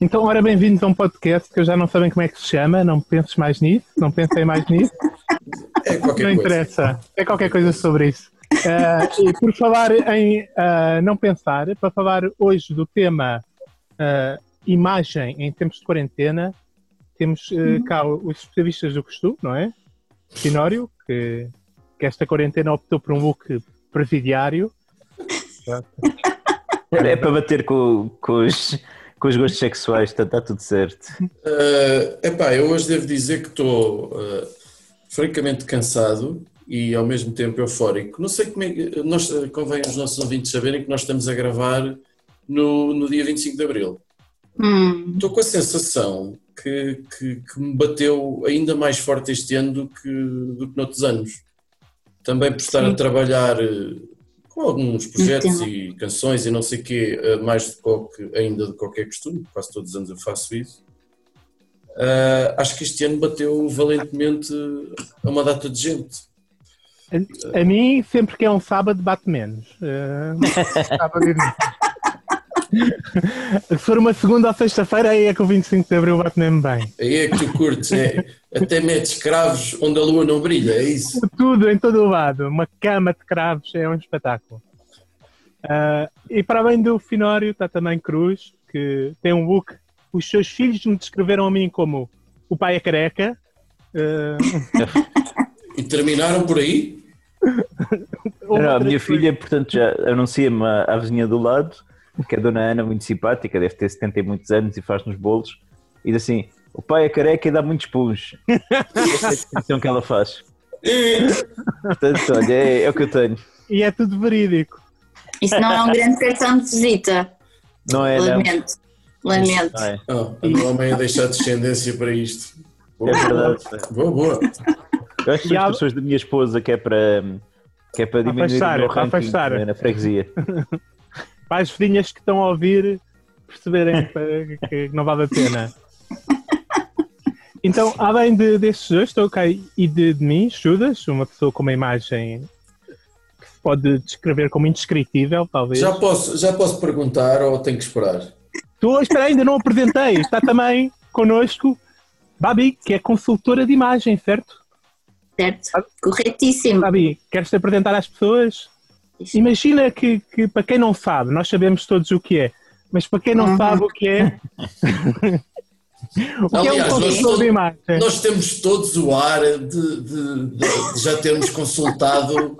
Então, ora, bem-vindos a um podcast que eu já não sabem como é que se chama, não penses mais nisso, não pensei mais nisso, É qualquer não coisa. interessa, é qualquer coisa sobre isso. Ah, e por falar em ah, não pensar, para falar hoje do tema ah, imagem em tempos de quarentena, temos ah, cá os especialistas do costume, não é? Finório, que, que esta quarentena optou por um look presidiário. É para bater com, com, os, com os gostos sexuais, está, está tudo certo. Uh, epá, eu hoje devo dizer que estou uh, francamente cansado e ao mesmo tempo eufórico. Não sei como é que. Nós, uh, convém os nossos ouvintes saberem que nós estamos a gravar no, no dia 25 de Abril. Hum, Estou com a sensação que, que, que me bateu ainda mais forte este ano do que, do que noutros anos. Também por estar a Sim. trabalhar eh, com alguns projetos Entendo. e canções e não sei o quê, eh, mais do que ainda de qualquer costume, quase todos os anos eu faço isso. Ah, acho que este ano bateu valentemente a uma data de gente. A, a mim, sempre que é um sábado, bate menos. Ah, sábado e domingo. Se for uma segunda ou sexta-feira, aí é que o 25 de Abril bate mesmo bem. Aí é que tu curtes, é, até metes cravos onde a lua não brilha, é isso. Tudo, em todo o lado. Uma cama de cravos é um espetáculo. Ah, e para além do Finório, está também Cruz, que tem um look. Os seus filhos me descreveram a mim como o pai é careca. Ah, E terminaram por aí? Não, a minha filha, portanto, já anuncia-me à vizinha do lado, que é a dona Ana, muito simpática, deve ter 70 e muitos anos e faz nos bolos, e diz assim: o pai é careca e dá muitos puns. Esta é a descrição que ela faz. Portanto, olha, é, é o que eu tenho. E é tudo verídico. isso não é um grande cartão de visita. Não é, não. Lamento. Lamento. Não é. Ah, o homem a deixar descendência para isto. Boa, É verdade. boa, boa. Eu acho que são há- as pessoas da minha esposa que é para, que é para diminuir Afastar, o meu ranking afastar. na- na freguesia. Para as vizinhas que estão a ouvir perceberem que- não vale a pena. Então, além de, destes dois, estou cá e de, de mim, Judas, uma pessoa com uma imagem que se pode descrever como indescritível, talvez. Já posso, já posso perguntar ou tenho que esperar? Estou, espera, ainda não apresentei. Está também connosco Babi, que é consultora de imagem, certo? Certo? Corretíssimo. Babi, queres te apresentar às pessoas? Imagina que, que, para quem não sabe, nós sabemos todos o que é, mas para quem não Uhum. sabe o que é. o que é um Aliás, nós consultor de imagem? Nós temos todos o ar de, de- de- de já termos consultado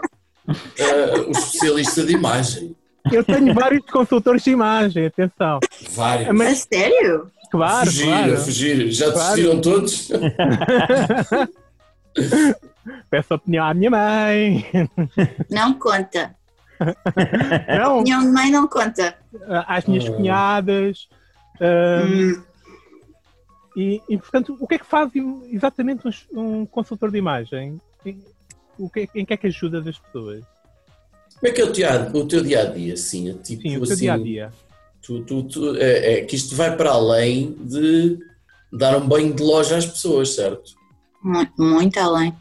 eh, o especialista de imagem. Eu tenho vários consultores de imagem, atenção. Vários. Mas- A sério? Claro, fugir, claro. fugir. Já Claro. desistiram todos? Peço opinião à minha mãe. Não conta. Não, Opinião de mãe não conta. às minhas Ah. cunhadas. ah, Hum, e, e, portanto, o que é que faz exatamente um, um consultor de imagem? Em, o que, em que é que ajuda das pessoas? Como é que é o, o teu dia a dia, assim? é Tipo, Sim, o seu assim, dia a dia. Tu, tu, tu- é, é que isto vai para além de dar um banho de loja às pessoas, certo? Muito, muito além.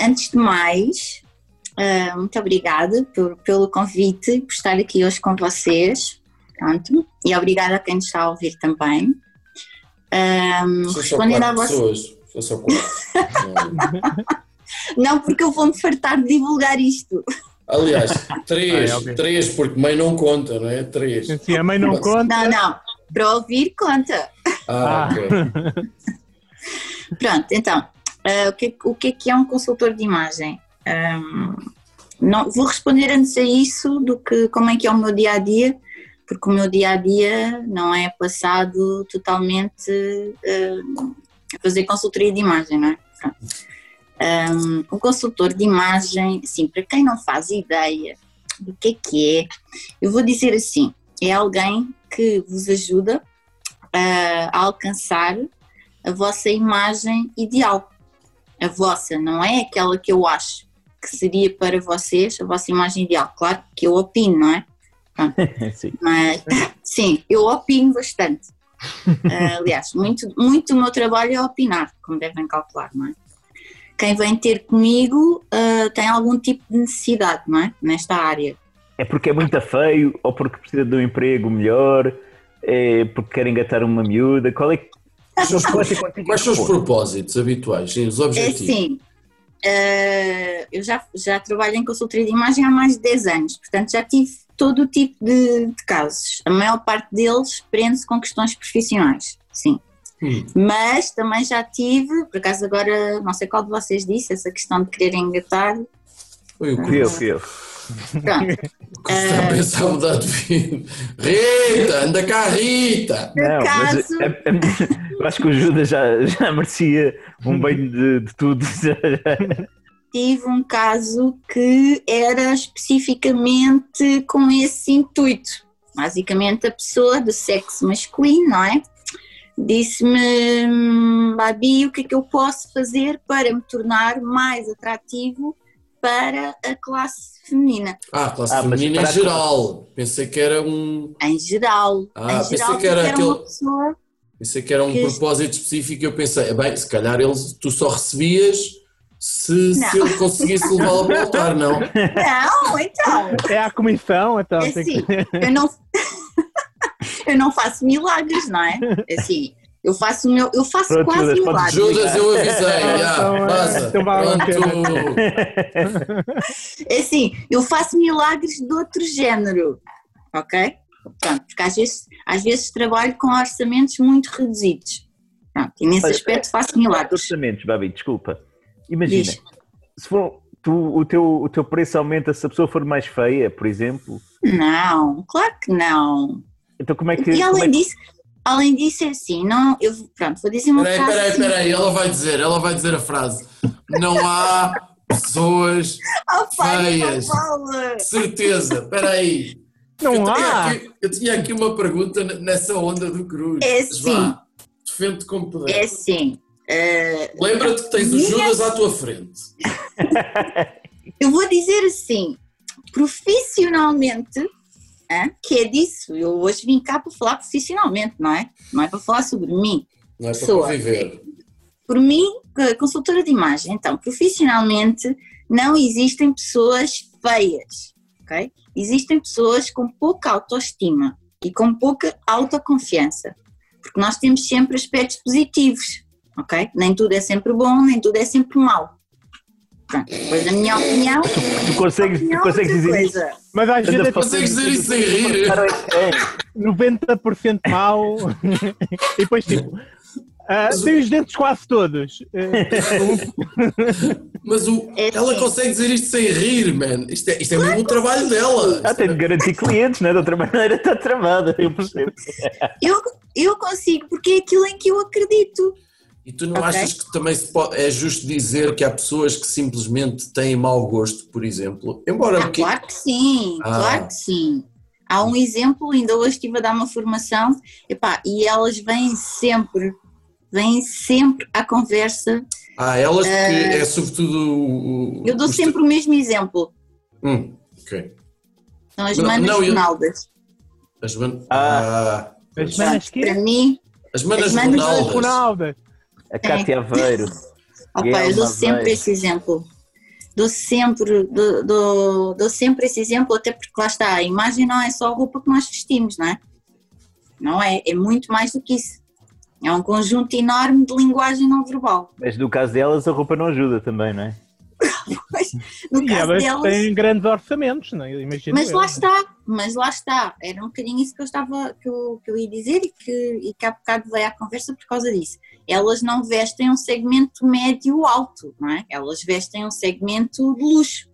Antes de mais, ah, muito obrigada por- pelo convite por estar aqui hoje com vocês. Pronto. E obrigada a quem nos está a ouvir também. Ah, só respondendo só quatro. Não. Porque eu vou-me fartar de divulgar isto. Aliás, três, Ah, é, três, porque mãe não conta, não é? Três. Se a mãe não conta. Não, não. Para ouvir, conta. Ah, Ah. ok. Pronto, então, ah, o, que, o é que é um consultor de imagem? Ahm, não, vou responder antes a isso do que como é que é o meu dia a dia, porque o meu dia a dia não é passado totalmente ah, a fazer consultoria de imagem, não é? Ahm, o consultor de imagem, assim, para quem não faz ideia do que é que é, eu vou dizer assim: é alguém que vos ajuda ah, a alcançar a vossa imagem ideal. A vossa, não é aquela que eu acho. que seria para vocês a vossa imagem ideal. Claro que eu opino, não é? Sim. Mas sim, eu opino bastante. Ah, aliás, muito, muito do meu trabalho é opinar, como devem calcular, não é? Quem vem ter comigo ah, tem algum tipo de necessidade, não é? Nesta área. É porque é muito feio ou porque precisa de um emprego melhor? É porque quer engatar uma miúda? Qual é que. Quais são os propósitos habituais, sim, os É objetivos? assim, ah, eu já, já trabalho em consultoria de imagem há mais de 10 anos, portanto já tive todo o tipo de, de casos. A maior parte deles prende-se com questões profissionais, sim. Hum. Mas também já tive, por acaso agora, não sei qual de vocês disse, essa questão de querer engatar. Foi o que Fui eu, fui eu. Pronto, está a pensar mudar de vida. Rita, anda cá, Rita! Não, mas acaso- é- é- eu acho que o Judas já, já merecia um banho de, de tudo. tive um caso que era especificamente com esse intuito. Basicamente, a pessoa do sexo masculino, não é? Disse-me, "Hum, Babi, o que é que eu posso fazer para me tornar mais atrativo para a classe feminina? Ah, classe Ah, feminina em a geral. Pensei que era um. Em geral. Ah, em pensei geral, que era aquele- uma pessoa. Pensei que era um Que- propósito específico e eu pensei, bem, se calhar eles, tu só recebias se, se ele conseguisse levá-la para o altar, não? Não, então. É a comissão, então. É tem que- assim, eu não, eu não faço milagres, não é? É Assim, eu faço meu, eu faço Pronto, quase Judas, pode milagres. Judas, eu avisei, então, é, Pronto. É assim, eu faço milagres de outro género, ok? Pronto, porque às vezes, às vezes trabalho com orçamentos muito reduzidos. Pronto, e nesse Olha, aspecto faço milagres. Orçamentos, Babi, desculpa. Imagina, Diz. se for, tu, o, teu, o teu preço aumenta se a pessoa for mais feia, por exemplo. Não, claro que não. Então como é que. E como é além que- disso, além disso é assim, não, eu, pronto, vou dizer uma Peraí, frase peraí, assim, peraí, ela vai dizer, ela vai dizer a frase. Não há pessoas, "Ah, pá, não feias." fala." de certeza, peraí. Não eu, tinha há. aqui, eu tinha aqui uma pergunta nessa onda do Cruz. É vá, Defende como puder. É assim, eh, Lembra-te que tens o Minha- Judas à tua frente. eu vou dizer assim, profissionalmente, hã, que é disso, eu hoje vim cá para falar profissionalmente, não é? Não é para falar sobre mim. Não é para Pessoa. conviver. Por mim, eh, consultora de imagem, então, profissionalmente, não existem pessoas feias, ok? Existem pessoas com pouca autoestima e com pouca autoconfiança, porque nós temos sempre aspectos positivos, ok? Nem tudo é sempre bom, nem tudo é sempre mau. Pronto, depois a minha opinião, Tu consegues, tu opinião é consegues dizer isso? coisa. Mas às vezes é Consegues dizer isso sem rir? tipo 90% mau e depois tipo. ah, tem os dentes quase todos. Mas o, É ela sim. consegue dizer isto sem rir, man. Isto é, isto é mesmo o trabalho dela. Ah, tem de garantir clientes, né? De outra maneira está travada, eu percebo. Eu, eu consigo, porque é aquilo em que eu acredito. E tu não Ok. achas que também se pode, é justo dizer que há pessoas que simplesmente têm mau gosto, por exemplo? Embora Ah, o que- claro que sim, Ah. claro que sim. Há um exemplo, ainda hoje estive a dar uma formação, epá, e elas vêm sempre, vêm sempre à conversa. há elas que é sobretudo o. o- Eu dou os- sempre o mesmo exemplo. Hum, ok. São as manas não, Ronaldas. As, man... Ah. ah, As manas que Para mim, as manas As manas Ronaldas. A Cátia Aveiro. opa, Guilherme eu dou sempre Aveiro. esse exemplo. Dou sempre, dou, dou, dou sempre esse exemplo, até porque lá está, a imagem não é só a roupa que nós vestimos, não é? Não é, é muito mais do que isso. É um conjunto enorme de linguagem não verbal. Mas no caso delas, a roupa não ajuda também, não é? No E caso elas delas, têm grandes orçamentos, não é? Imagino mas eu. lá está, mas lá está. Era um bocadinho isso que eu estava, que eu, que eu ia dizer e que, e que há bocado veio à conversa por causa disso. Elas não vestem um segmento médio-alto, não é? Elas vestem um segmento de luxo.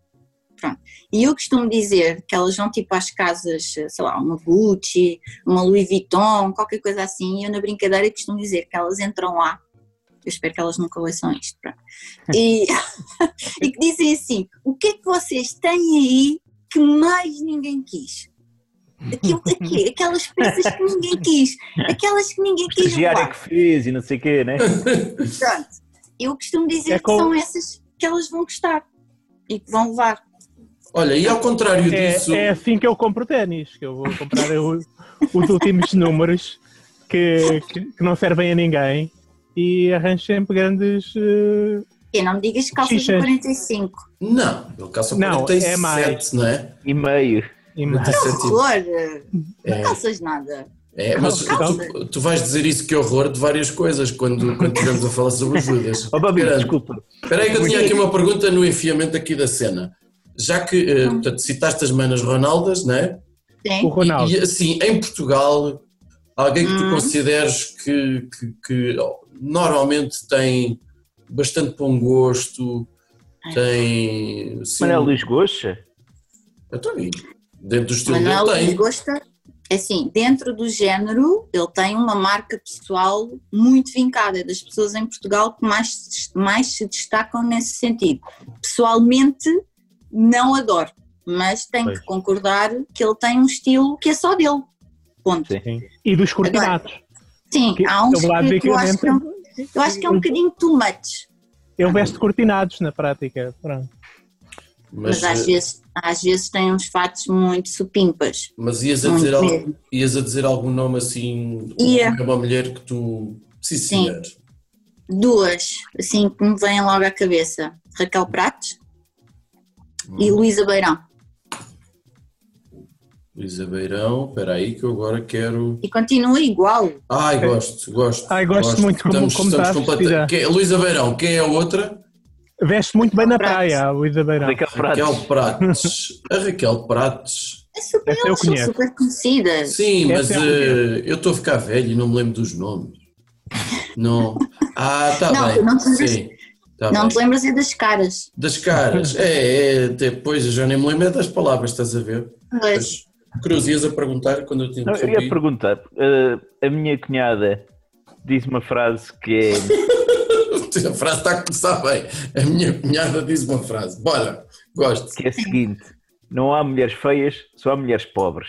Pronto. E eu costumo dizer que elas vão tipo às casas, sei lá, uma Gucci, uma Louis Vuitton, qualquer coisa assim, e eu na brincadeira costumo dizer que elas entram lá, eu espero que elas nunca ouçam isto, pronto, e, e que dizem assim, o que é que vocês têm aí que mais ninguém quis? Aquilo, aqui, aquelas peças que ninguém quis, aquelas que ninguém quis Estagiária levar. que fez e não sei o quê, né? Pronto. Eu costumo dizer É que como- são essas que elas vão gostar. e que vão levar. Olha, e ao contrário É, disso, é assim que eu compro ténis, que eu vou comprar o- os últimos números que, que, que não servem a ninguém e arranjo sempre grandes. E não me digas calças de Xixas. 45. não, ele calça Não, 47, é mais. não é? E meio. E. 47. Horror! É. Não calças nada. É, mas tu, tu vais dizer isso que horror de várias coisas quando, quando estivermos a falar sobre os Judas. Oh, Babi, desculpa. Espera aí que eu tinha aqui uma pergunta no enfiamento aqui da cena. Já que eh, portanto, citaste as manas Ronaldas, não é? Sim. O Ronaldo. E assim, em Portugal, alguém que tu Hum. consideres que, que- que, oh, normalmente tem bastante bom gosto, tem. Assim, Manel Luís Goxa? Então, e dentro do estilo Manuel dele tem. gosta, assim, dentro do género, ele tem uma marca pessoal muito vincada, é das pessoas em Portugal que mais, se- mais se destacam nesse sentido. Pessoalmente, não adoro, mas tenho Pois. que concordar que ele tem um estilo que é só dele. Ponto. Sim. E dos cortinados. Sim, Que há uns ele que, eu acho que, é um, eu acho que é um bocadinho too much, Ele veste cortinados na prática. Pronto. Mas, Mas, às, eh, vezes, às vezes tem uns fatos muito supimpas. mas ias, a dizer, al- mesmo. ias a dizer algum nome assim, Ia. é uma mulher que tu. Sim, Sim. senhor. Duas, assim, que me vêm logo à cabeça. Raquel Pratos Hum. e Luísa Beirão. Luísa Beirão, espera aí que eu agora quero. E continua igual. Ai, gosto, gosto. Ai, gosto muito como- como está vestida. Quem- Luísa Beirão, quem é a outra? Veste muito bem na praia, a Luísa Beirão. Raquel Pratos. Raquel Prates. A Raquel Prates. É super, Essa eu elas são conheço. super conhecidas. Sim, mas Essa é a eh, eu estou a ficar velho e não me lembro dos nomes. Não. Ah, está Não, bem. não te lembras- Sim, tá não bem. te lembras é das caras. Das caras. É, é, depois eu já nem me lembro é das palavras, estás a ver? Mas, Mas, Cruz, ias a perguntar quando eu te Não, eu ia perguntar. eh, a minha cunhada diz uma frase que é, A frase está a começar bem. A minha cunhada diz uma frase. Bora, gosto. que é a seguinte: não há mulheres feias, só há mulheres pobres.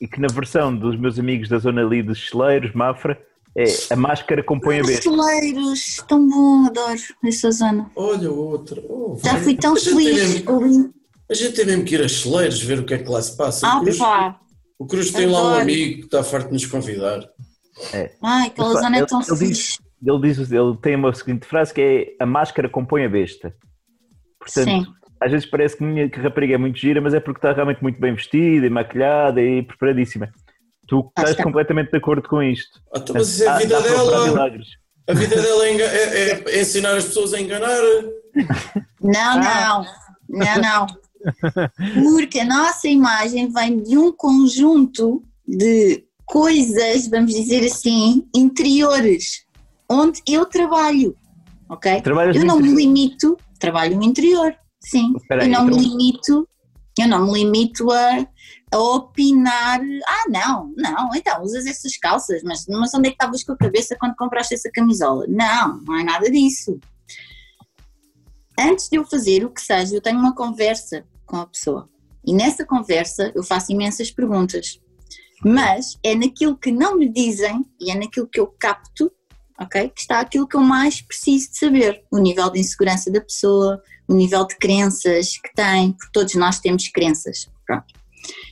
E que na versão dos meus amigos da zona ali dos Cheleiros, Mafra, é a máscara compõe a besta. brasileiros, tão bom, adoro essa zona. Olha outra. Oh, Já fui tão a gente tem feliz. A gente tem mesmo que ir a Cheleiros ver o que é que lá se passa. Ah, o, Cruz, pá. o Cruz tem lá um Adoro. amigo que está farto de nos convidar. Ai, aquela Opa, zona é ele- tão ele fixe. diz- Ele diz, ele tem uma seguinte frase que é a máscara compõe a besta. Portanto, Sim. às vezes parece que a minha que a rapariga é muito gira, mas é porque está realmente muito bem vestida e maquilhada e preparadíssima. Tu estás está. completamente de acordo com isto. Ah, então, mas é a Dá- vida dela. milagres. A vida dela é, é- é ensinar as pessoas a enganar. Não, Ah. não, não, não. Porque a nossa imagem vem de um conjunto de coisas, vamos dizer assim, interiores, onde eu trabalho, ok? Trabalhas Eu não me interior. limito, trabalho no interior, sim. Espera eu aí, não me então- limito, eu não me limito a, a opinar. Ah, não, não, então usas essas calças, mas, mas onde é que estavas com a cabeça quando compraste essa camisola? Não, não é nada disso. Antes de eu fazer o que seja, eu tenho uma conversa com a pessoa. E nessa conversa eu faço imensas perguntas. Mas é naquilo que não me dizem e é naquilo que eu capto, ok? Que está aquilo que eu mais preciso de saber. O nível de insegurança da pessoa, o nível de crenças que tem, porque todos nós temos crenças. Pronto.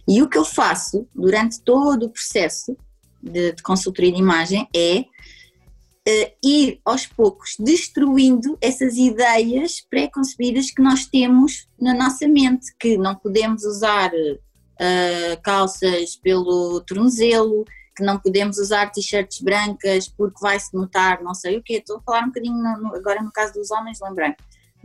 E o que eu faço durante todo o processo de, de consultoria de imagem é eh, ir aos poucos destruindo essas ideias pré-concebidas que nós temos na nossa mente, que não podemos usar eh, calças pelo tornozelo, que não podemos usar t-shirts brancas porque vai-se notar não sei o quê. Estou a falar um bocadinho no- no- agora no caso dos homens, lembrei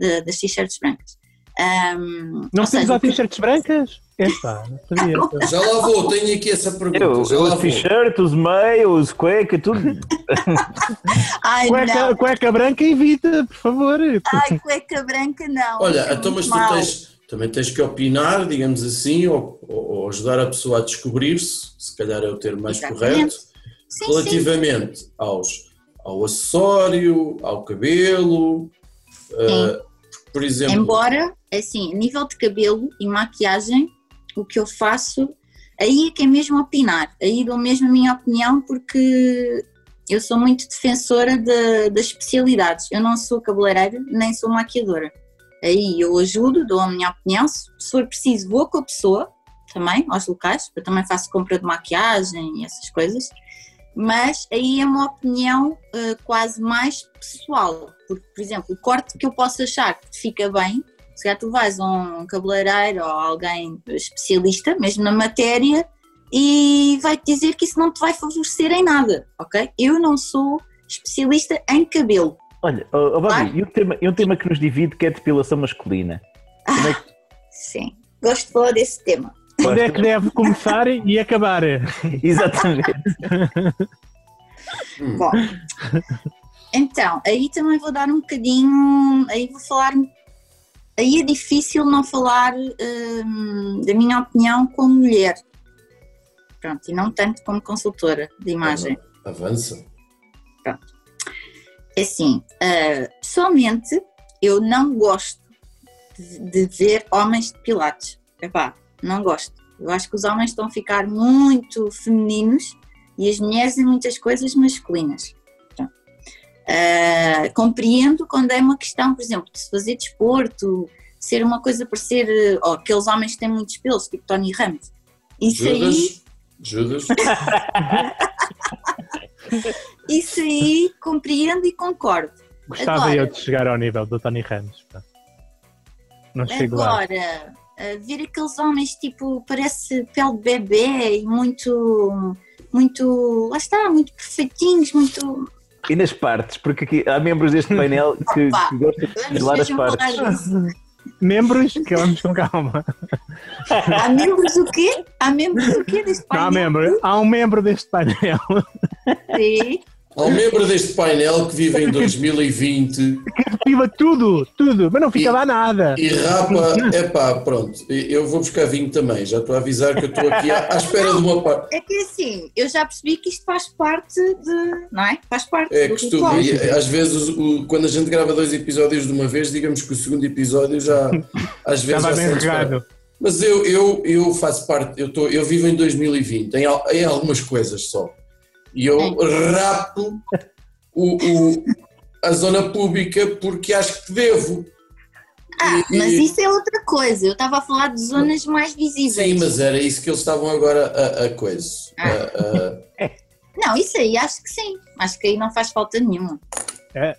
de- das t-shirts brancas. Ahm, Não o que- t-shirts brancas? Epá, não sabia. Já lá vou, tenho aqui essa pergunta. Eu, já eu lá uso vou. t-shirt, uso meia, uso cueca, tudo. Ai, Cueca, não. cueca branca evita, por favor. Ai, cueca branca não. Olha, é então, mas tu mau. tens, também tens que opinar, digamos assim, ou, ou- ajudar a pessoa a descobrir-se, se calhar é o termo mais Exatamente. correto, Sim, sim. relativamente aos, ao acessório, ao cabelo, eh, por exemplo. Embora, assim, a nível de cabelo e maquiagem, o que eu faço, aí é que é mesmo opinar. Aí dou mesmo a minha opinião porque eu sou muito defensora de- das especialidades. Eu não sou cabeleireira, nem sou maquiadora. Aí eu ajudo, dou a minha opinião, se for preciso vou com a pessoa também, aos locais, eu também faço compra de maquiagem e essas coisas, mas aí é uma opinião eh, quase mais pessoal, porque, por exemplo, o corte que eu posso achar que te fica bem, se calhar tu vais a um cabeleireiro ou alguém especialista, mesmo na matéria, e vai-te dizer que isso não te vai favorecer em nada, ok? Eu não sou especialista em cabelo. Olha, oh, oh, Babi, e um, tema, e um tema que nos divide que é a depilação masculina. Como é que Sim, gosto de falar desse tema. Onde é que deve começar e acabar? Exatamente. Bom, então, aí também vou dar um bocadinho, aí vou falar, aí é difícil não falar hum, da minha opinião como mulher. Pronto, e não tanto como consultora de imagem. Avança. É assim, ah, pessoalmente, eu não gosto de, de ver homens depilados. Epá, não gosto. Eu acho que os homens estão a ficar muito femininos e as mulheres em muitas coisas masculinas. Ah, compreendo quando é uma questão, por exemplo, de se fazer desporto, ser uma coisa parecer, eh, oh, aqueles homens que têm muitos pelos, tipo Tony Ramos. Isso aí, Judas. Isso aí compreendo e concordo. Gostava Agora- eu de chegar ao nível do Tony Ramos. pá. Não chego lá. Agora, ver aqueles homens tipo, parece pele de bebê e muito, muito, lá está, muito perfeitinhos, muito. E nas partes, porque aqui há membros deste painel que, Opa, que gostam de depilar as partes. Membros, que vamos com calma. Há membros do quê? Há membros do quê deste Não há painel? membro. Há um membro deste painel Sim. Há um membro deste painel que vive em 2020 que depila tudo, tudo, mas não fica E- lá nada. e rapa. Epá, pronto. Eu vou buscar vinho também. Já estou a avisar que eu estou aqui à, à espera de uma parte. É que assim, eu já percebi que isto faz parte de. Não é? Faz parte É do costume. ritual. E, Às vezes, o- quando a gente grava dois episódios de uma vez, digamos que o segundo episódio já. Às vezes Estava já bem regado. Mas eu, eu, eu faço parte, eu, tô, eu vivo em 2020, em, em algumas coisas só. E eu rapo o, o- a zona pública porque acho que devo. Ah, E- mas e- isso é outra coisa. Eu estava a falar de zonas mais visíveis. Sim, mas era isso que eles estavam agora a, a coisa. Ah. A- a- Não, isso aí acho que sim. Acho que aí não faz falta nenhuma. É,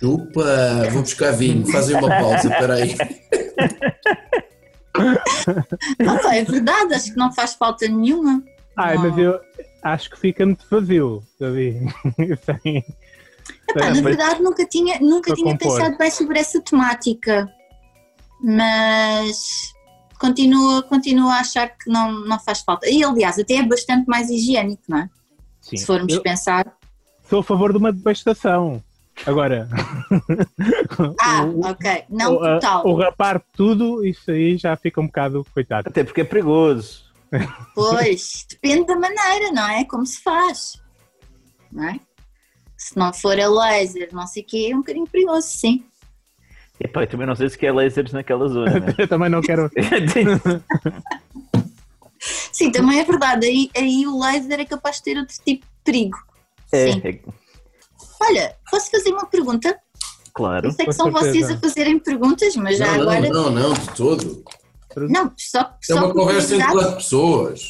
chupa, vou buscar vinho, fazem uma pausa, espera aí. Não, é verdade, acho que não faz falta nenhuma. Ai, mas eu acho que fica muito vazio? Sem- Epá, na verdade, nunca tinha, nunca tinha compor. pensado bem sobre essa temática, mas continuo, continuo a achar que não, não faz falta. E aliás, até é bastante mais higiênico, não é? Sim. Se formos Eu pensar. sou a favor de uma devastação. Agora, Ah, o- ok, não o, a- total. o rapar tudo, isso aí já fica um bocado coitado. Até porque é perigoso. Pois, depende da maneira, não é? Como se faz, não é? Se não for a laser, não sei o quê, é um bocadinho perigoso, sim. Epá, eu também não sei se quer lasers naquela zona. né? Eu também não quero. Sim, também é verdade. Aí, aí o laser é capaz de ter outro tipo de perigo. É, Sim. é, Olha, posso fazer uma pergunta? claro. Eu sei que são vocês certeza. a fazerem perguntas, mas já Não, agora. não, não, não, de todo. Não, só, É só uma conversa entre quatro pessoas.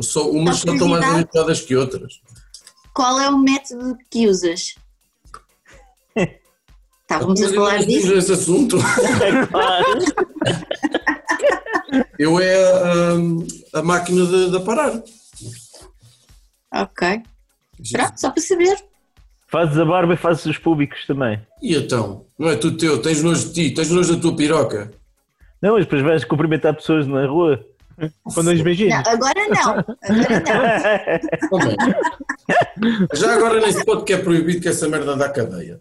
Só, umas Só estão mais habituadas que outras. qual é o método que usas? Estávamos a falar disso. esse assunto. Eu é a, a máquina de, de aparar. Ok. Pronto, só para saber. Fazes a barba e fazes os públicos também. E então? Não é tudo teu? Tens nojo de ti? Tens nojo da tua piroca? Não, mas depois vais cumprimentar pessoas na rua. Com dois beijinhos. Não, agora não. Agora não. Já agora nem se pode que é proibido que essa merda dá cadeia.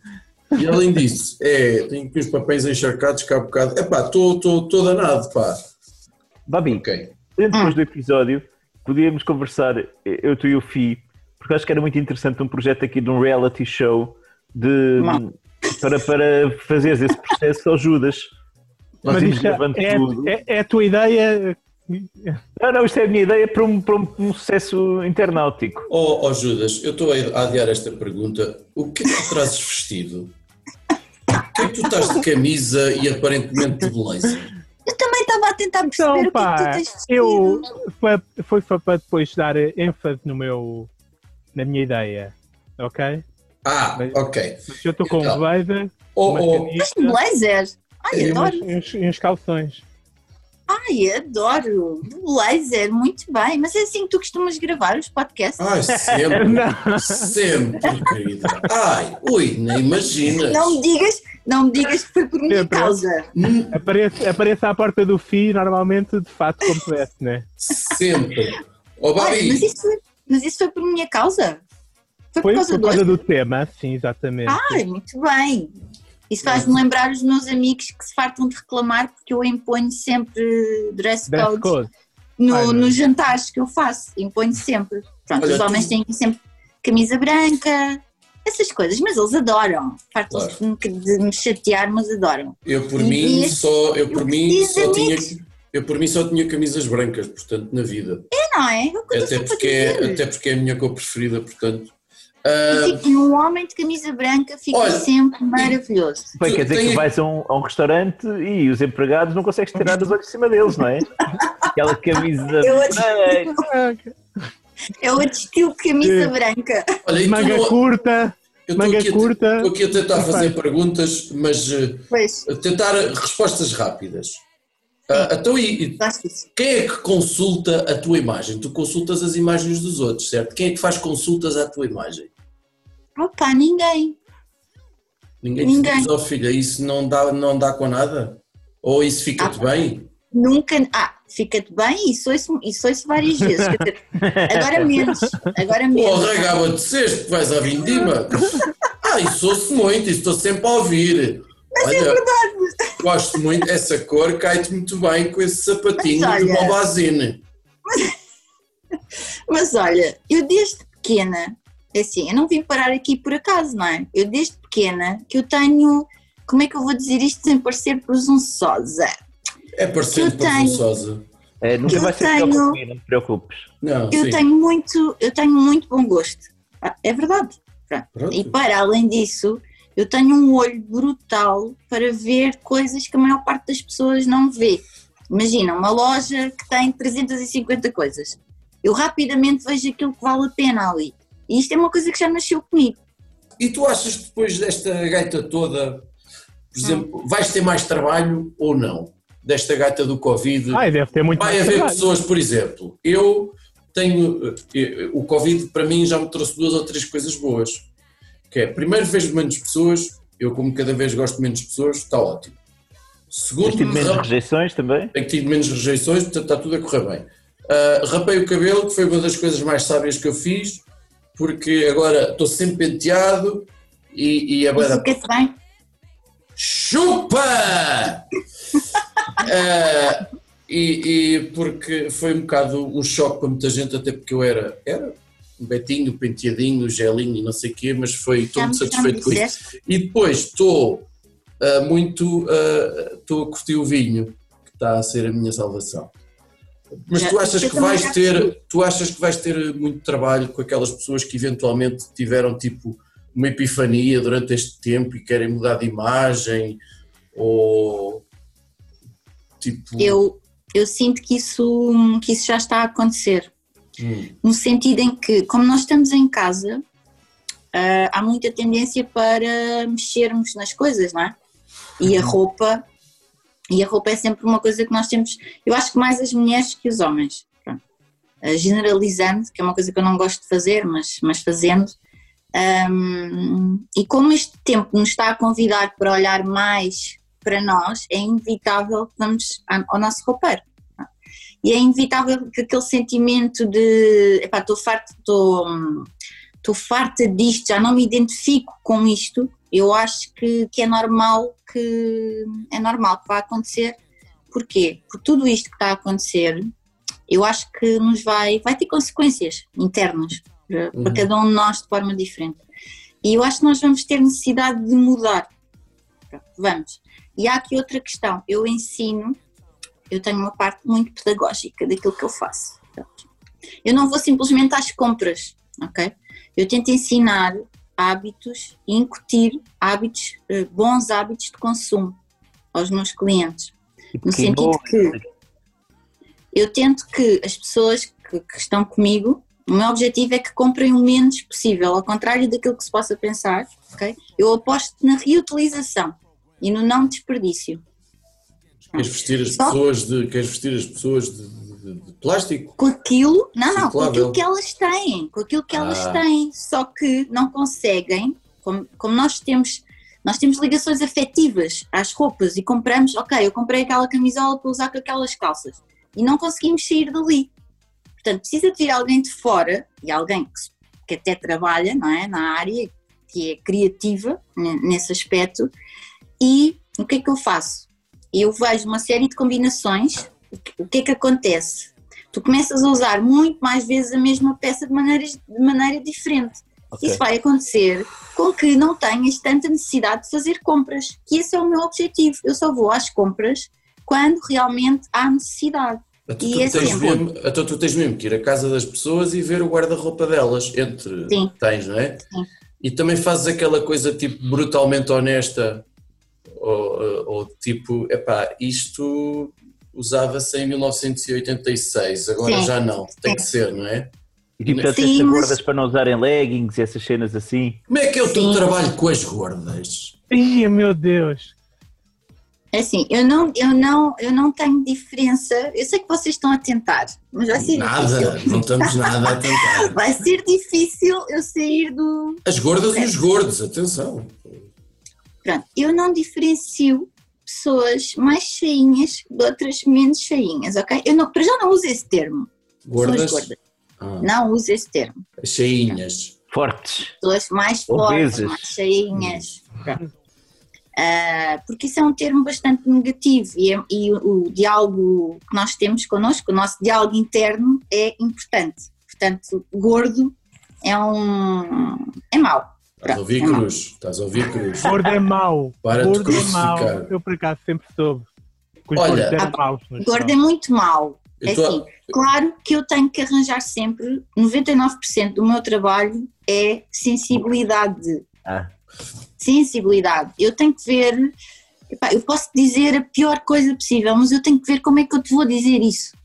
E além disso, é, tenho aqui os papéis encharcados cá há bocado. Epá, estou danado, pá. Babi, Ok. depois do episódio, podíamos conversar, eu, tu e o Fi, porque acho que era muito interessante um projeto aqui de um reality show de, Não. para, para fazeres esse processo ao Judas. Mas isto é, tudo. é, é a tua ideia. Não, não, isto é a minha ideia para um, para um, um sucesso internautico. Ó ó, Judas, eu estou a adiar esta pergunta. O que é que tu trazes vestido? O que é é que tu estás de camisa e aparentemente de blazer? Eu também estava a tentar perceber Então, o que é que pá, tu tens vestido. eu foi, foi só para depois dar ênfase no meu, na minha ideia, ok? Ah, Mas- ok. Mas eu estou com Então. um blazer, Oh, oh, Mas blazer. Ai, e, adoro. e uns, e uns calções. Ai, adoro. Blazer, muito bem. Mas é assim que tu costumas gravar os podcasts? ai, sempre, Não. sempre, querida. Ai, ui, nem imaginas. Não me digas, não me digas que foi por minha Sempre. causa. Hum, Aparece, aparece à porta do FI normalmente de fato como tivesse, né? Sempre. Oh, Olha, mas isso, foi- mas isso foi por minha causa? Foi por Foi causa por do causa do tema, sim, exatamente. Ai, muito bem. Isso faz-me lembrar os meus amigos que se fartam de reclamar porque eu imponho sempre dress Dress code code. no, Ai, nos jantares que eu faço. Imponho sempre. Pronto, Olha, os homens tu- têm sempre camisa branca, essas coisas, mas eles adoram. Fartam-se de, de me chatear, mas adoram. eu por E mim este- só, eu por mim só tinha, eu por mim só tinha camisas brancas, portanto, na vida. É, não é? É eu Até porque, é, até porque é a minha cor preferida, portanto. Fica- um homem de camisa branca fica Olha, sempre maravilhoso. Bem, Tu quer dizer que vais a um, a um restaurante e os empregados não consegues tirar os olhos de cima deles, não é? Aquela camisa. Eu- branca. É outro estilo de camisa branca. olha, tu Manga não- curta, eu estou manga aqui, a, curta. estou aqui a tentar fazer perguntas, mas eh, Pois, tentar respostas rápidas. Ah, então, e, quem é que consulta a tua imagem? Tu consultas as imagens dos outros, certo? Quem é que faz consultas à tua imagem? Opa, ninguém. Ninguém Ninguém. diz, oh filha, isso não dá, não dá com nada? Ou isso fica-te Ah, bem? Nunca. Ah, fica-te bem? Isso ouço, isso ouço várias vezes. Agora menos. Agora menos. Porra, gaba de cesto, que vais à vindima. Ah, isso ouço muito, isso estou sempre a ouvir. Mas é olha, gosto muito, essa cor cai-te muito bem com esse sapatinho Mas de olha- bombazine. Mas olha, eu desde pequena, é assim, eu não vim parar aqui por acaso, não é? Eu desde pequena que eu tenho. Como é que eu vou dizer isto sem parecer presunçosa? É parecendo tenho- presunçosa. É, nunca Eu vai ser tenho- pior comigo, não te preocupes. Não, Eu sim. tenho muito, eu tenho muito bom gosto. Ah, É verdade. Pronto. Pronto. E para além disso, eu tenho um olho brutal para ver coisas que a maior parte das pessoas não vê. Imagina, uma loja que tem 350 coisas. Eu rapidamente vejo aquilo que vale a pena ali. E isto é uma coisa que já nasceu comigo. E tu achas que depois desta gaita toda, por exemplo, vais ter mais trabalho ou não? Desta gaita do Covid? Ai, deve ter muito Vai mais haver trabalho. pessoas, por exemplo, eu tenho. eh, O Covid para mim já me trouxe duas ou três coisas boas. Que é, primeiro, vejo menos pessoas, eu, como cada vez gosto de menos pessoas, está ótimo. Tens Segundo, tido menos ra- rejeições também? tenho tido menos rejeições, portanto está tudo a correr bem. Ah, rapei o cabelo, que foi uma das coisas mais sábias que eu fiz, porque agora estou sempre penteado e, e é E bué da- fica-te bem. Chupa! Ah, e, e porque foi um bocado um choque para muita gente, até porque eu era, era um betinho, penteadinho, gelinho e não sei o quê, mas foi, estou muito satisfeito com isso. E depois estou ah, muito, ah, estou a curtir o vinho, que está a ser a minha salvação. Mas tu achas que vais ter, tu achas que vais ter muito trabalho com aquelas pessoas que eventualmente tiveram tipo uma epifania durante este tempo e querem mudar de imagem ou tipo Eu, eu sinto que isso, que isso já está a acontecer. Hum, no sentido em que, como nós estamos em casa, ah, há muita tendência para mexermos nas coisas, não é? E a roupa, e a roupa é sempre uma coisa que nós temos, eu acho que mais as mulheres que os homens. Ah, generalizando, que é uma coisa que eu não gosto de fazer, mas, mas fazendo. Ahm, e como este tempo nos está a convidar para olhar mais para nós, é inevitável que vamos ao nosso roupeiro. E é inevitável que aquele sentimento de estou farta, hum, estou farta disto, já não me identifico com isto, eu acho que, que é normal que é normal que vá acontecer. Porquê? Por tudo isto que está a acontecer, eu acho que nos vai, vai ter consequências internas para, para Uhum. cada um de nós de forma diferente. E eu acho que nós vamos ter necessidade de mudar. Pronto, Vamos. E há aqui outra questão. Eu ensino eu tenho uma parte muito pedagógica daquilo que eu faço. Pronto. Eu não vou simplesmente às compras, ok? Eu tento ensinar hábitos e incutir hábitos, eh, bons hábitos de consumo aos meus clientes. No que sentido bom. que eu tento que as pessoas que, que estão comigo, o meu objetivo é que comprem o menos possível, ao contrário daquilo que se possa pensar, ok? Eu aposto na reutilização e no não desperdício. Queres vestir as Só- pessoas de, queres vestir as pessoas de, de- de plástico? Com aquilo, não, não, com aquilo que elas têm, com aquilo que elas Ah. têm, só que não conseguem, como, como nós temos, nós temos ligações afetivas às roupas e compramos, ok, eu comprei aquela camisola para usar com aquelas calças e não conseguimos sair dali. Portanto, precisa de vir alguém de fora e alguém que, que até trabalha não é, na área, que é criativa ne- nesse aspecto. E o que é que eu faço? Eu vejo uma série de combinações. O que- é que acontece? Tu começas a usar muito mais vezes a mesma peça de, maneiras, de maneira diferente. Ok. Isso vai acontecer com que não tenhas tanta necessidade de fazer compras. Que esse é o meu objetivo. Eu só vou às compras quando realmente há necessidade. Então E tu, é tens sempre- mesmo, então tu tens mesmo que ir à casa das pessoas e ver o guarda-roupa delas, entre Sim. tens, não é? Sim. E também fazes aquela coisa tipo brutalmente honesta, ou, ou tipo, epá, isto usava-se em 1986, agora Sim. já não, tem que ser, não é? E tipo, mas- gordas para não usarem leggings e essas cenas assim. Como é que é Sim. trabalho com as gordas? Ih, meu Deus. É assim, eu não, eu, não, eu não tenho diferença. Eu sei que vocês estão a tentar, mas vai ser Nada, difícil. não estamos nada a tentar. Vai ser difícil eu sair do. As gordas e os gordos, atenção. Pronto, eu não diferencio pessoas mais cheinhas de outras menos cheinhas, ok? Eu não, para já não uso esse termo. Gordas, Pessoas gordas. Ah, Não uso esse termo. as cheinhas. Fortes. Pessoas mais Obesas. fortes, mais cheinhas. Ah, porque isso é um termo bastante negativo e, é- e o, o diálogo que nós temos connosco, o nosso diálogo interno é importante. Portanto, gordo é um. é mau. Estás a ouvir É mau. cruz, estás a ouvir cruz. Gordo é mau. Para de Gordo é mau. Eu por acaso sempre soube Olha- maus. Gordo é muito mau. É tô a- assim, claro que eu tenho que arranjar sempre, 99% do meu trabalho é sensibilidade. Ah, Sensibilidade. Eu tenho que ver, epá, eu posso dizer a pior coisa possível, mas eu tenho que ver como é que eu te vou dizer isso.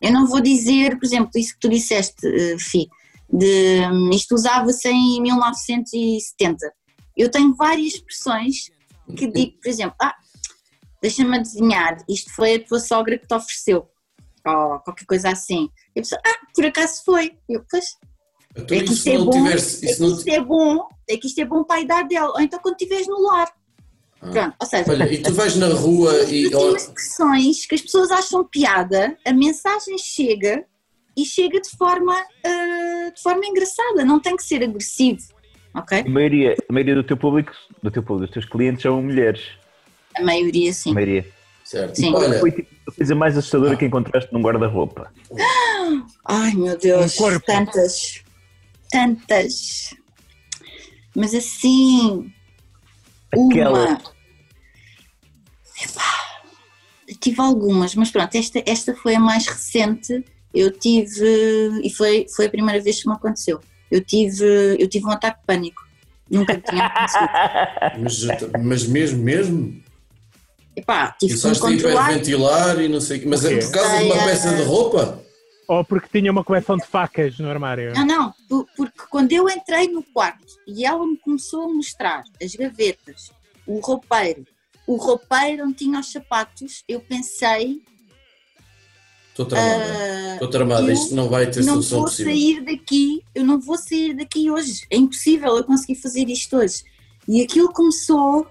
Eu não vou dizer, por exemplo, isso que tu disseste, Fi, de isto usava-se em 1970. Eu tenho várias expressões que digo, por exemplo, ah, deixa-me adivinhar, isto foi a tua sogra que te ofereceu, ou qualquer coisa assim. E a pessoa, ah, por acaso foi. Eu, pois, Então, é que isto é não bom, tivesse. é não... isto é bom, é que isto é bom para a idade dela, ou então quando estiveres no lar. Ah. Pronto, ou seja, Olha, e tu vais na rua e. tem expressões que as pessoas acham piada, a mensagem chega e chega de forma, ah, de forma engraçada, não tem que ser agressivo, ok? a, maioria, a maioria do teu público, do teu público, dos teus clientes são mulheres. A maioria A sim. maioria. Certo. Sim. Qual foi tipo, a coisa mais assustadora que encontraste num guarda-roupa? Ai meu Deus, Um corpo. tantas, tantas. Mas assim, Aquela. uma. Epá, tive algumas, mas pronto, esta, esta foi a mais recente. Eu tive, e foi, foi a primeira vez que me aconteceu. Eu tive, eu tive um ataque de pânico. Nunca me tinha acontecido. mas, mas mesmo, mesmo? Epá, tive que me Começaste a controlar. hiperventilar e não sei o quê. Mas é por causa de uma peça ah, de roupa? Ou porque tinha uma coleção de facas no armário. Não, não, por- porque quando eu entrei no quarto e ela me começou a mostrar as gavetas, o roupeiro, o roupeiro onde tinha os sapatos, eu pensei, Estou tramada. ah, Estou tramada. Isto não vai ter não solução vou possível. sair daqui, eu não vou sair daqui hoje. É impossível eu conseguir fazer isto hoje. E aquilo começou,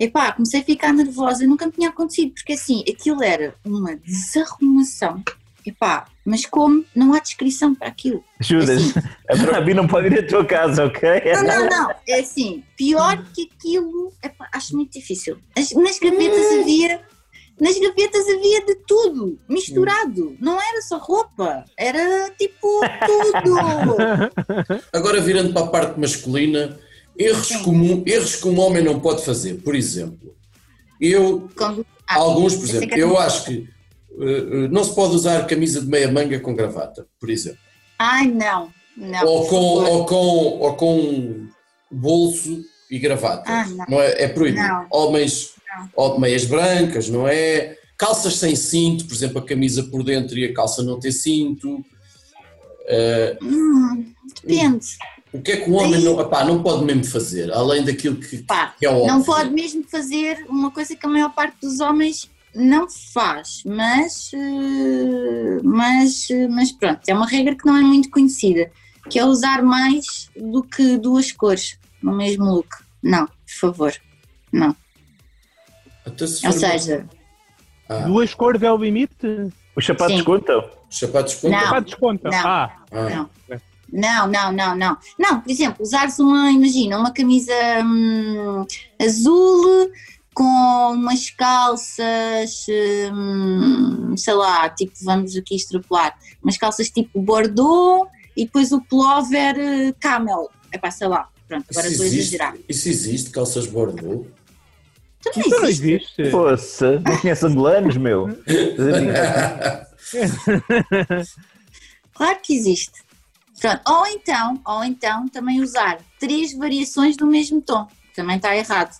epá, comecei a ficar nervosa, nunca me tinha acontecido, porque assim, aquilo era uma desarrumação. Epá, mas como não há descrição para aquilo. Judas, a Babi não pode ir à tua casa, ok? Não, não, não. É assim, pior que aquilo, epá, acho muito difícil. As- nas gavetas havia. Nas gavetas havia de tudo, misturado. Não era só roupa, era tipo tudo. Agora virando para a parte masculina, erros, comum, erros que um homem não pode fazer. Por exemplo, eu, ah, alguns, por exemplo, eu acho que eh, não se pode usar camisa de meia manga com gravata, por exemplo. Ai, não. Não. ou, com, ou, com, ou com bolso e gravata. Ah, não. não. é? É proibido. Não. Homens, ó, meias brancas, não é? Calças sem cinto, por exemplo, a camisa por dentro e a calça não ter cinto. Eh, Hum, depende. o que é que o homem não, epá, não pode mesmo fazer, além daquilo que, Pá, que é óbvio? não pode mesmo fazer uma coisa que a maior parte dos homens não faz, mas, eh, mas, eh, mas pronto, é uma regra que não é muito conhecida, que é usar mais do que duas cores no mesmo look. Não, por favor, não. Até se Ou for- seja, Ah, Duas cores é o limite? Os sapatos Sim. contam? os sapatos contam? Não. Pá, desconta. Não. Ah, Ah, não. Não, não, não, não. Não, por exemplo, usares uma, imagina, uma camisa hum, azul com umas calças, hum, sei lá, tipo, vamos aqui extrapolar, umas calças tipo Bordeaux e depois o pullover eh, camel. É pá, sei lá, pronto, agora isso, estou a existe, exagerar. isso existe, calças Bordeaux? Também isso não existe. existe. Poça, não conhece angolanos, meu? Claro que existe. Pronto. Ou então, ou então também usar três variações do mesmo tom. Também está errado.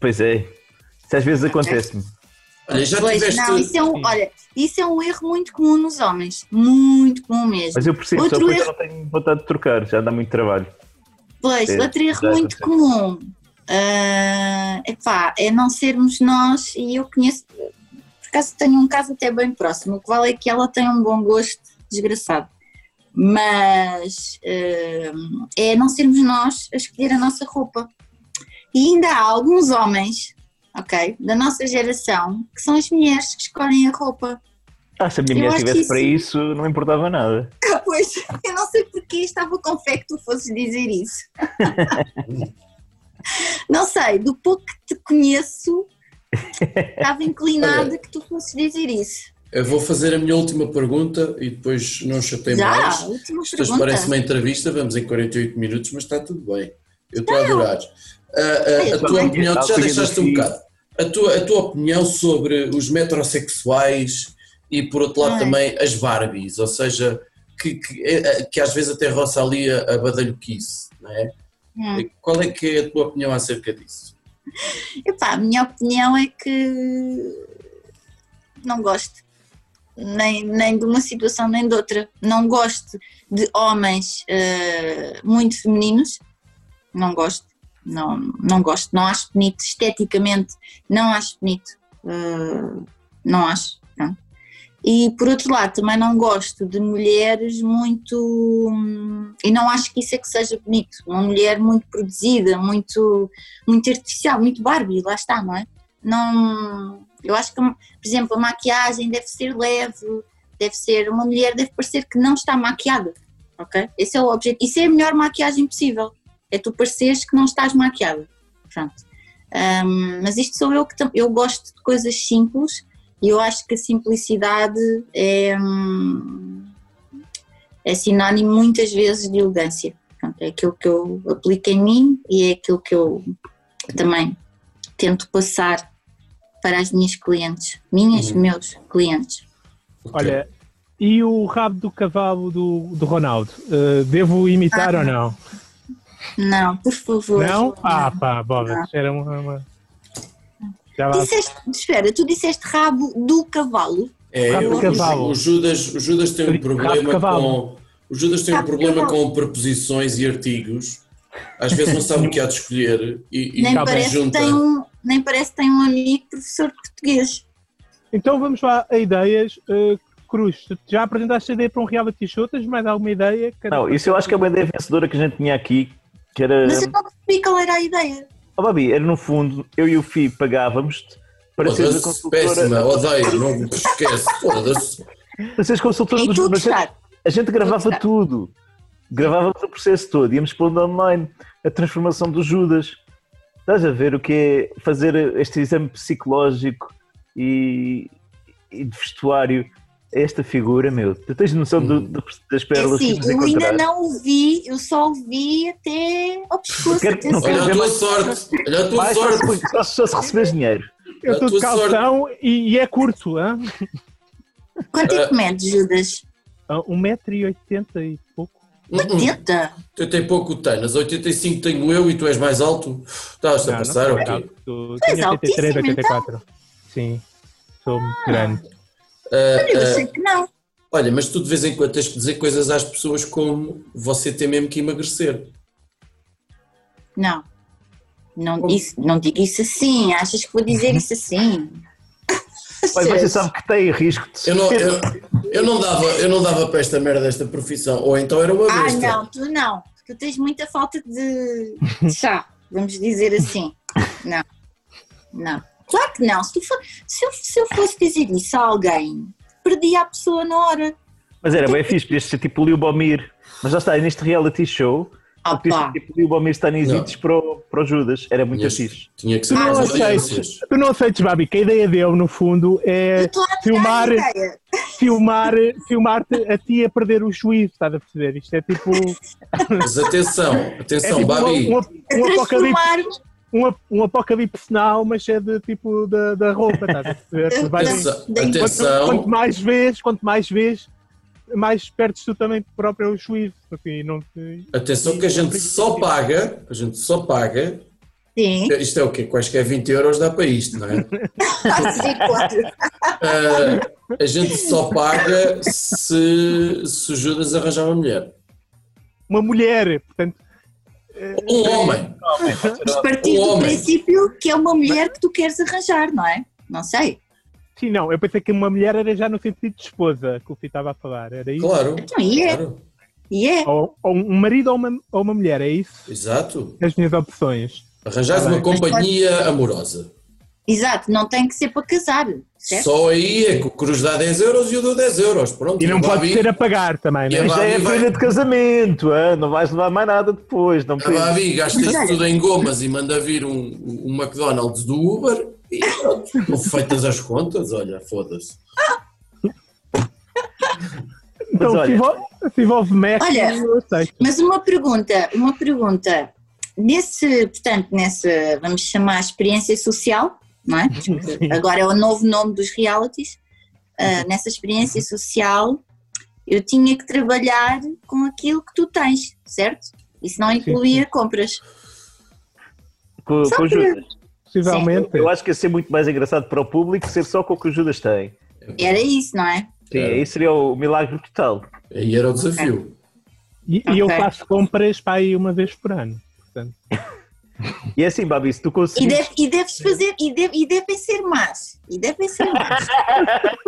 Pois é. Isso às vezes acontece-me. Olha, já Pois, tiveste. não, isso é um, olha, isso é um erro muito comum nos homens. Muito comum mesmo. Mas eu percebo, Outro só porque eu erro- não tenho vontade de trocar, já dá muito trabalho. Pois, É, outro erro muito comum ah, epá, é não sermos nós, e eu conheço, por acaso tenho um caso até bem próximo, o que vale é que ela tem um bom gosto desgraçado. Mas ah, é não sermos nós a escolher a nossa roupa. E ainda há alguns homens, ok, da nossa geração, que são as mulheres que escolhem a roupa. Ah, se a minha Eu mulher estivesse para isso, não importava nada. Pois, eu não sei porque estava com fé que tu fosses dizer isso. não sei, do pouco que te conheço, estava inclinada Olha. que tu fosses dizer isso. Eu vou fazer a minha última pergunta e depois não chatei Já, mais. última Isto pergunta. parece uma entrevista, vamos em 48 minutos, mas está tudo bem. Eu estou a adorar. Ah, ah, Eu a tua opinião, tu já deixaste um bocado. A tua, a tua opinião sobre os metrosexuais e, por outro lado, Ai. também as Barbies, ou seja, que, que, é- que às vezes até roça ali a, a badalhoquice, não é? Hum. Qual é que é a tua opinião acerca disso? Epá, a minha opinião é que não gosto. Nem, nem de uma situação nem de outra. Não gosto de homens eh, muito femininos. Não gosto. Não, não gosto. Não acho bonito. Esteticamente, não acho bonito. Eh, não acho. E por outro lado, também não gosto de mulheres muito. hum, E não acho que isso é que seja bonito. Uma mulher muito produzida, muito muito artificial, muito Barbie, lá está, não é? Não, eu acho que, por exemplo, a maquiagem deve ser leve, deve ser, uma mulher deve parecer que não está maquiada, ok? Esse é o objetivo, isso é a melhor maquiagem possível, é tu pareceres que não estás maquiada, pronto. Ahm, mas isto sou eu que, eu gosto de coisas simples e eu acho que a simplicidade é, hum, é sinónimo muitas vezes de elegância. É aquilo que eu aplico em mim e é aquilo que eu também tento passar para as minhas clientes, minhas, Uhum. meus clientes. Olha, e o rabo do cavalo do, do Ronaldo? Uh, devo imitar Ah, ou não? Não, por favor. Não? Ah, pá, Boba, era uma. Disseste, espera, tu disseste rabo do cavalo? É, Rabo de o, cavalo. o Judas, o Judas tem um problema com. O Judas tem um problema com preposições e artigos. Às vezes não sabe o que há de escolher e, e Nem parece, junta. tem um, nem parece que tem um amigo professor de português. Então vamos lá a ideias. Uh, Cruz, tu já apresentaste a ideia para um reality show? Tens mais alguma ideia? Cada- Não, isso eu acho que é uma ideia vencedora que a gente tinha aqui, que era. Mas eu não percebi qual era a ideia. Oh, Babi, era no fundo, eu e o Fi pagávamos para seres a consultora. péssima, odeio, não me esquece, foda-se. Para seres consultora dos mas a. A gente gravava gostar. tudo. Gravávamos o processo todo, íamos pondo online a transformação do Judas. Estás a ver o que é fazer este exame psicológico e, e de vestuário esta figura, meu? Tu tens noção do- do- das É pérolas assim, que eu ainda não o vi, eu só o vi até ao pescoço. Quero- não quero Olha a tua sorte, olha a tua Mais sorte. só, só se receberes dinheiro. Eu estou de calção e, e é curto, hein? Quanto é que medes, Judas? Ah, 1,80m e pouco. 80? 80 e pouco tenas, 85 tenho eu e tu és mais alto. Estás a passar ou quê? alto. Tu Tu és tenho 83, altíssimo, 84. Sim, sou muito grande. Ah, Eu ah, sei que não. olha, mas tu de vez em quando tens que dizer coisas às pessoas como você tem mesmo que emagrecer. Não. Não, isso, não digo isso assim. Achas que vou dizer isso assim? Olha, você sabe que tem risco de Eu não, eu, eu não dava, eu não dava para esta merda desta profissão, ou então era uma Ah, besta. não, tu não. Tu tens muita falta de de chá, vamos dizer assim. Não. Não. Claro que não. Se, tu for- se eu, se eu fosse dizer isso a alguém, perdia a pessoa na hora. Mas era bem fixe, podias ser tipo o Liubomir. Mas já está, neste reality show, Ah, podias ser tipo o Liubomir Stanisides para, o- para o Judas. Era muito Tinhas- fixe. Tinha que ser Tu não, aceites, audiências. tu não aceites, Babi, que a ideia dele, no fundo, é filmar, filmar, filmar-te a ti a perder o juízo, estás a perceber? Isto é tipo, Mas atenção, é atenção, tipo Babi. um, um, um apocalipse, um, um apocalipse personal, mas é de tipo da, da roupa, estás a perceber? Vais- quanto, atenção, quanto mais vês, quanto mais vês, mais perdes tu também próprio o juízo. Assim, não te- atenção que a gente só paga, a gente só paga, Sim, isto é o quê? Quaisquer 20 euros dá para isto, não é? sim, claro. Ah, a gente só paga se, se o Judas arranjar uma mulher. Uma mulher, portanto, Um homem. Mas partir Um do princípio que é uma mulher que tu queres arranjar, não é? Não sei. sim, não, eu pensei que uma mulher era já no sentido de esposa que o Fih estava a falar, era isso? Claro. Então, e é. claro. E é. Ou, ou um marido ou uma, ou uma mulher, é isso? Exato. As minhas opções. Arranjares Tá uma companhia amorosa. Exato, não tem que ser para casar, certo? Só aí é que o Cruz dá 10 euros e eu dou 10 euros. Pronto. E não o pode Babi- ser a pagar também, E né? a Isto é a vai- de casamento, ah, não vais levar mais nada depois. Não A. Babi gasta isso tudo em gomas e manda vir um, um McDonald's do Uber e pronto. Feitas as contas, olha, foda-se. Então, Mas olha- envolve, se envolve Mac, Olha. Mas uma pergunta, uma pergunta. Nesse, portanto, nessa, vamos chamar experiência social, não é? Agora é o novo nome dos realities. Ah, nessa experiência social, eu tinha que trabalhar com aquilo que tu tens, certo? Isso não incluía compras. Com, Só com Judas. Possivelmente. Eu acho que ia ser muito mais engraçado para o público ser só com o que o Judas tem. Era isso, não é? Sim, aí seria o milagre total. Aí era o desafio. E, e eu faço compras para aí uma vez por ano. Portanto, E é assim, Babi, se tu E, conseguires. deve- e deves fazer, e, deve- e devem ser más. E devem ser más.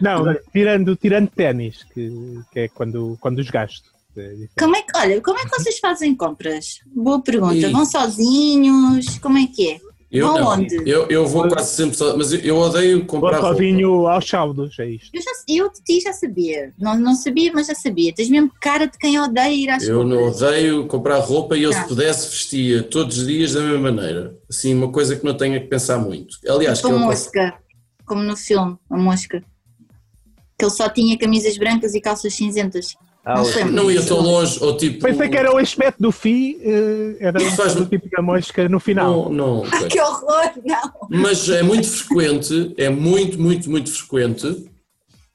não, tirando, tirando ténis, que, que é quando, quando os gasto. É. Como é que, olha, como é que vocês fazem compras? Boa pergunta. Vão sozinhos? Como é que é? Eu não. onde? Eu, eu vou quase sempre só, mas eu- eu odeio comprar roupa. sozinho aos saldos, é isto. Eu, já, eu de ti já sabia. Não, não sabia, mas já sabia. Tens mesmo cara de quem odeia ir às Eu não compras. odeio comprar roupa e eu, se Tá. pudesse, vestia todos os dias da mesma maneira. Assim, uma coisa que não tenha que pensar muito. Aliás, que Tipo a eu mosca. Como no filme, a mosca. Que ele só tinha camisas brancas e calças cinzentas. Ah, não não ia tão longe, ou tipo. Pensei que era o aspecto do FI, eh, era faz- do tipo da mosca no final. Não, não. Que horror, não. Mas é muito frequente, é muito, muito, muito frequente.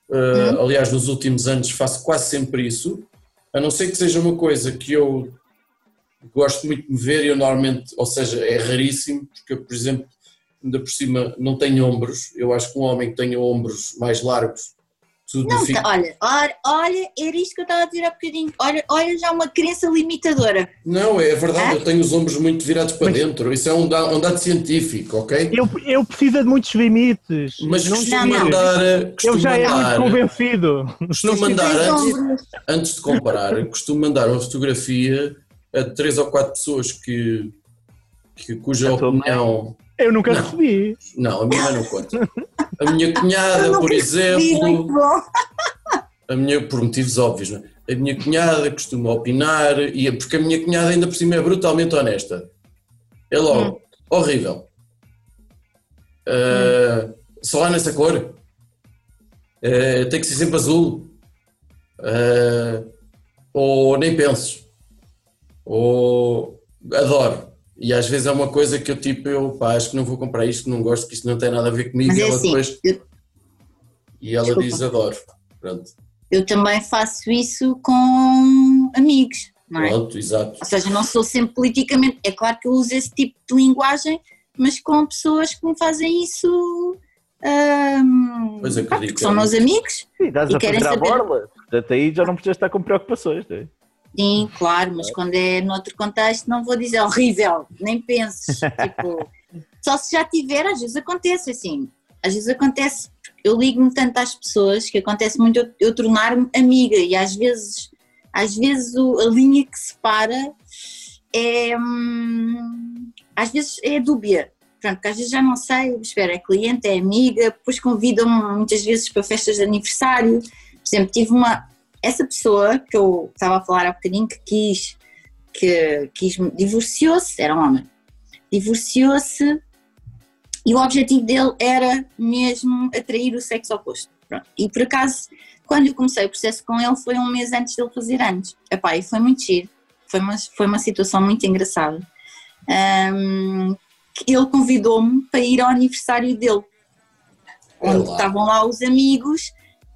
Uh, aliás, nos últimos anos faço quase sempre isso, a não ser que seja uma coisa que eu gosto muito de me ver e eu normalmente, ou seja, é raríssimo, porque eu, por exemplo, ainda por cima não tenho ombros. Eu acho que um homem que tenha ombros mais largos, tudo Não, fica. tá- olha, olha, olha, era isto que eu estava a dizer há bocadinho. Olha, olha já uma crença limitadora. Não, é verdade, É? eu tenho os ombros muito virados para Mas- dentro. Isso é um dado, um dado científico, ok? Eu, eu preciso de muitos limites. Mas não costumo não. andar. Eu Costumo já é muito convencido. costumo andar Tens antes, antes de comprar, costumo mandar uma fotografia a três ou quatro pessoas que, que cuja tua mãe? Eu nunca Não. recebi. Não, a minha mãe não conta. A minha cunhada, por exemplo, a minha, por motivos óbvios, não é? A minha cunhada costuma opinar, e é porque a minha cunhada ainda por cima é brutalmente honesta. É logo, horrível. Ah, só há nessa cor. Ah, tem que ser sempre azul. Ah, ou nem penses. Ou adoro. E às vezes é uma coisa que eu tipo, eu pá, acho que não vou comprar isto, não gosto, que isto não tem nada a ver comigo. Mas e é ela assim, depois eu- e ela Desculpa. diz adoro. Pronto. eu também faço isso com amigos, não é? Pronto, exato. Ou seja, não sou sempre politicamente. É claro que eu uso esse tipo de linguagem, mas com pessoas que me fazem isso. ahm, Pois pá, acredito. porque são meus amigos. Sim, E a querem saber- borla. Portanto, aí já não precisas estar com preocupações. não é? Sim, claro, mas quando é noutro contexto, não vou dizer horrível, nem penses. tipo, só se já tiver, às vezes acontece assim. Às vezes acontece, eu ligo-me tanto às pessoas que acontece muito eu, eu tornar-me amiga e às vezes, às vezes o- a linha que separa é. hum, às vezes é dúbia. Pronto, porque às vezes já não sei, espera, é cliente, é amiga, depois convidam-me muitas vezes para festas de aniversário. Por exemplo, tive uma. Essa pessoa que eu estava a falar há bocadinho que quis, que quis divorciou-se, era um homem, divorciou-se e o objetivo dele era mesmo atrair o sexo oposto. Pronto. E por acaso, quando eu comecei o processo com ele, foi um mês antes dele fazer anos. Epá, e foi muito giro, foi uma, foi uma situação muito engraçada. Que ele convidou-me para ir ao aniversário dele, onde Olá. estavam lá os amigos,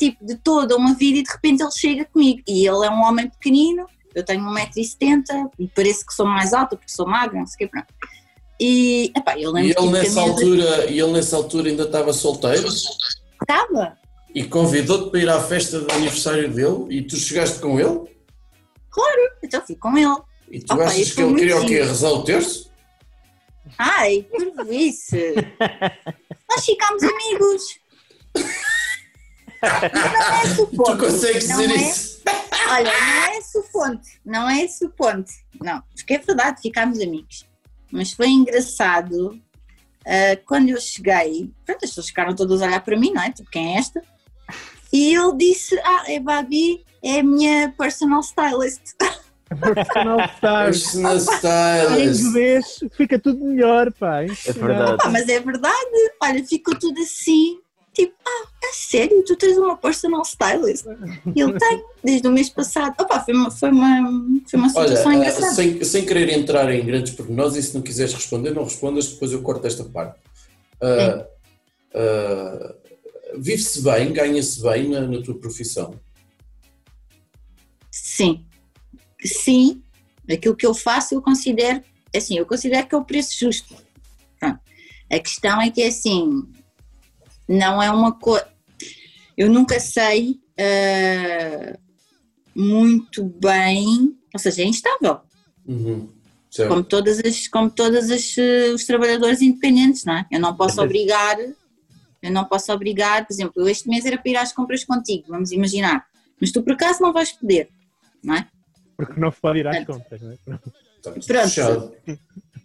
tipo de toda uma vida, e de repente ele chega comigo. E ele é um homem pequenino, eu tenho 1,70m e parece que sou mais alta porque sou magra, não sei o que, pronto. E, epá, eu lembro E ele nessa altura, e ele nessa altura ainda estava solteiro Estava, e convidou-te para ir à festa de aniversário dele e tu chegaste com ele então fui com ele. e tu Opa, achas que ele queria o quê? Rezar o terço? Ai, que isso! Nós ficámos amigos. Não é esse o ponto. Tu consegues dizer é, isso? Olha, não é esse o ponto. Não é esse o ponto. Não, porque é verdade, ficámos amigos. Mas foi engraçado ah, quando eu cheguei. Pronto, as pessoas ficaram todas a olhar para mim, não é? Tipo, quem é esta? E ele disse: Ah, é Babi, é a minha personal stylist. Personal style. Personal Em stylist. inglês fica tudo melhor, pá. É verdade. Ah, mas é verdade. Olha, ficou tudo assim. Tipo, ah, é sério? Tu tens uma personal stylist? E ele tem, desde o mês passado. Opa, foi uma, foi uma, foi uma situação Olha, ah, engraçada. sem, sem querer entrar em grandes pormenores, e se não quiseres responder, não respondas, depois eu corto esta parte. Ah, ah, Vive-se bem, ganha-se bem na, na tua profissão. Sim. Sim. Aquilo que eu faço, eu considero, assim, eu considero que é o preço justo. Pronto. A questão é que, assim, não é uma coisa... Eu nunca sei ah, muito bem, ou seja, é instável. Uhum. Como todas as como todas as, eh, os trabalhadores independentes, não é? Eu não posso obrigar, eu não posso obrigar, por exemplo, eu este mês era para ir às compras contigo, vamos imaginar, mas tu por acaso não vais poder, não é? Porque não pode ir às compras, não é? Está tudo Pronto.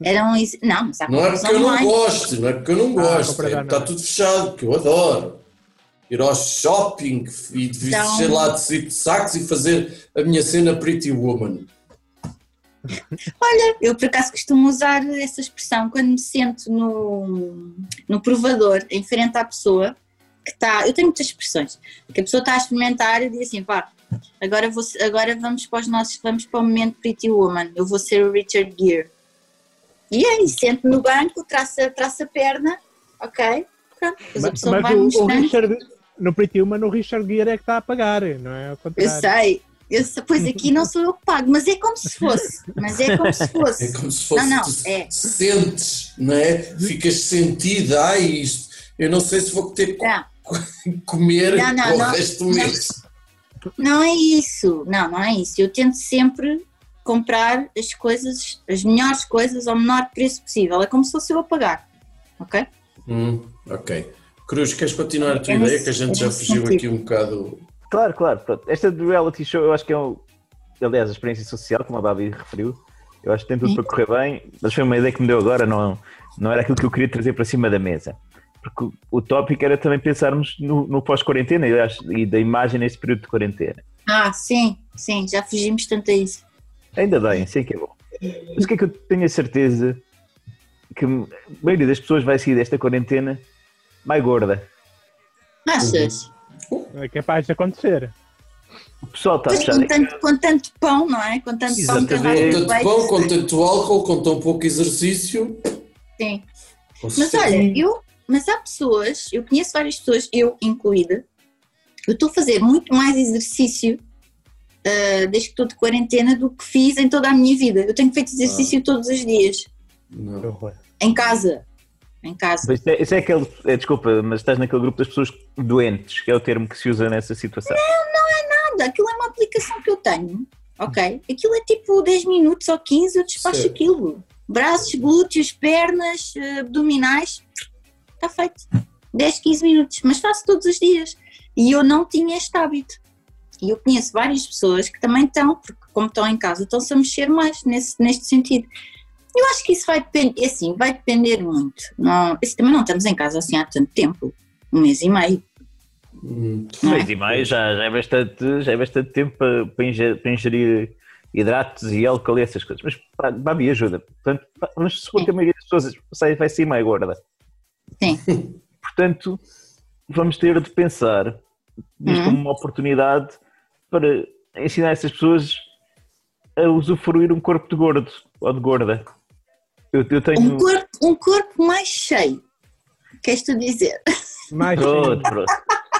Eram is- não, mas há Não é porque eu não gosto, não é porque eu não gosto, compras é está tudo fechado, porque eu adoro. Ir ao shopping e Então- vestir lá de cinto de sacos e fazer a minha cena Pretty Woman. Olha, eu por acaso costumo usar essa expressão quando me sento no, no provador, em frente à pessoa que está. Eu tenho muitas expressões. Que a pessoa está a experimentar e diz assim: pá, agora, vou, agora vamos para os nossos, vamos para o momento Pretty Woman, eu vou ser o Richard Gere. E aí, sento no banco, traço, a- traço a perna, ok? Pronto, Mas, pessoa mas vai o, o. Richard, no Pretty Woman, o Richard Gere é que está a pagar, não é? Eu sei, eu pois aqui não sou eu que pago, mas é como se fosse, mas é como se fosse. É como se fosse. Não, não, é. sentes, não é? Ficas sentida, ai, isto. Eu não sei se vou ter que Não. comer Não, não, o não, resto do mês. Não é isso, não, não é isso. Eu tento sempre comprar as coisas, as melhores coisas ao menor preço possível. É como se fosse eu a pagar, ok? Hum, ok. Cruz, queres continuar a tua É ideia? nesse- Que a gente é já nesse fugiu sentido. aqui um bocado. Claro, claro. Pronto. Esta do reality show eu acho que é um. Aliás, a experiência social, como a Babi referiu, eu acho que tem tudo Sim. para correr bem, mas foi uma ideia que me deu agora, não, não era aquilo que eu queria trazer para cima da mesa. Porque o- tópico era também pensarmos no, no pós-quarentena e, e da imagem neste período de quarentena. Ah, sim, sim, já fugimos tanto a isso. Ainda bem, sei que é bom. Mas o que é que eu tenho a certeza que a maioria das pessoas vai sair desta quarentena mais gorda. Achas? É capaz de acontecer. O pessoal está a Pois com tanto, com tanto pão, não é? Com tanto pão Exatamente. carregado Com tanto pão, com tanto álcool, com tão pouco exercício. Sim. com Mas olha, eu, mas há pessoas, eu conheço várias pessoas, eu incluída, Eu estou a fazer muito mais exercício uh, desde que estou de quarentena do que fiz em toda a minha vida. Eu tenho feito exercício todos os dias, Não. Em casa. Em casa. Mas isso é, isso é aquele. é, desculpa, mas estás naquele grupo das pessoas doentes, que é o termo que se usa nessa situação. Nada, aquilo é uma aplicação que eu tenho, ok? Aquilo é tipo 10 minutos ou 15, eu despacho Certo. aquilo. Braços, glúteos, pernas, eh, abdominais, está feito. 10, 15 minutos, mas faço todos os dias. E eu não tinha este hábito. E eu conheço várias pessoas que também estão, porque como estão em casa, estão-se a mexer mais nesse, neste sentido. Eu acho que isso vai depender, assim, vai depender muito. Não, isso também não estamos em casa assim há tanto tempo, um mês e meio. Hum, não é? Mês e meio já, já, é bastante, já é bastante tempo para, para ingerir, para ingerir hidratos e álcool e essas coisas. Mas pá, Babi ajuda. Portanto, pá, mas suponho que a maioria das pessoas sai- vai sair meio gorda. Sim. Portanto, vamos ter de pensar nisto Hum. como uma oportunidade para ensinar essas pessoas a usufruir um corpo de gordo ou de gorda. Eu, eu tenho. Um corpo, um corpo mais cheio, queres tu dizer? Mais, Pronto, pronto.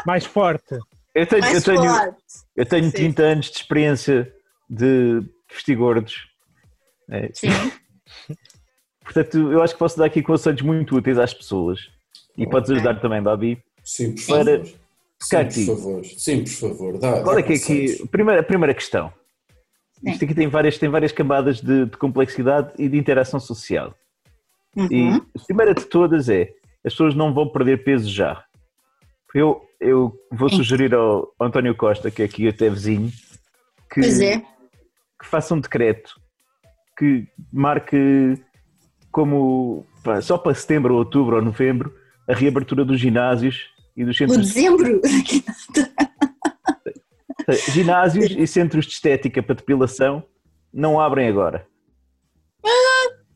mais forte. Eu tenho, eu Mais tenho, forte. eu tenho Sim. 30 anos de experiência de vestir gordos. É, Sim. Portanto, eu acho que posso dar aqui conselhos muito úteis às pessoas. E podes Ok. ajudar também, Babi. Sim, por Para- favor. Sim, Cati. por favor. Sim, por favor. Dá, Qual dá é que é aqui? A primeira, primeira questão. Sim. Isto aqui tem várias, tem várias camadas de, de complexidade e de interação social. E Uhum. a primeira de todas é: as pessoas não vão perder peso já. Eu, eu vou Sim. sugerir ao António Costa, que é aqui até vizinho, que, é. que faça um decreto que marque como pá, só para setembro, ou outubro ou novembro a reabertura dos ginásios e dos O centros, dezembro. ginásios e centros de estética para depilação não abrem agora.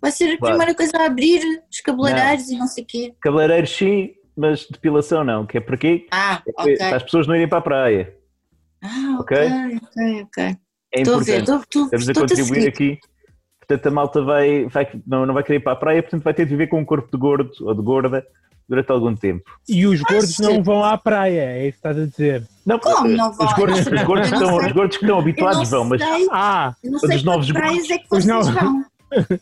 Vai ser a Claro. primeira coisa a abrir os cabeleireiros e não sei o quê. Cabeleireiros sim, mas depilação não, que é para quê? Ah, É ok. para as pessoas não irem para a praia. Ah, Ok? ok, ok, ok. É Estou a ver, importante. estou- estou- Estamos a estou-te a contribuir seguir. aqui. Portanto, a malta vai, vai, não, não vai querer ir para a praia, portanto vai ter de viver com um corpo de gordo ou de gorda durante algum tempo. E os gordos não vão à praia, é isso que estás a dizer. Não, Como não vão? Os gordos, os gordos que Eu não estão, os gordos que estão habituados vão, mas Ah, eu não sei para novos que praias é que Os vocês novos- vão.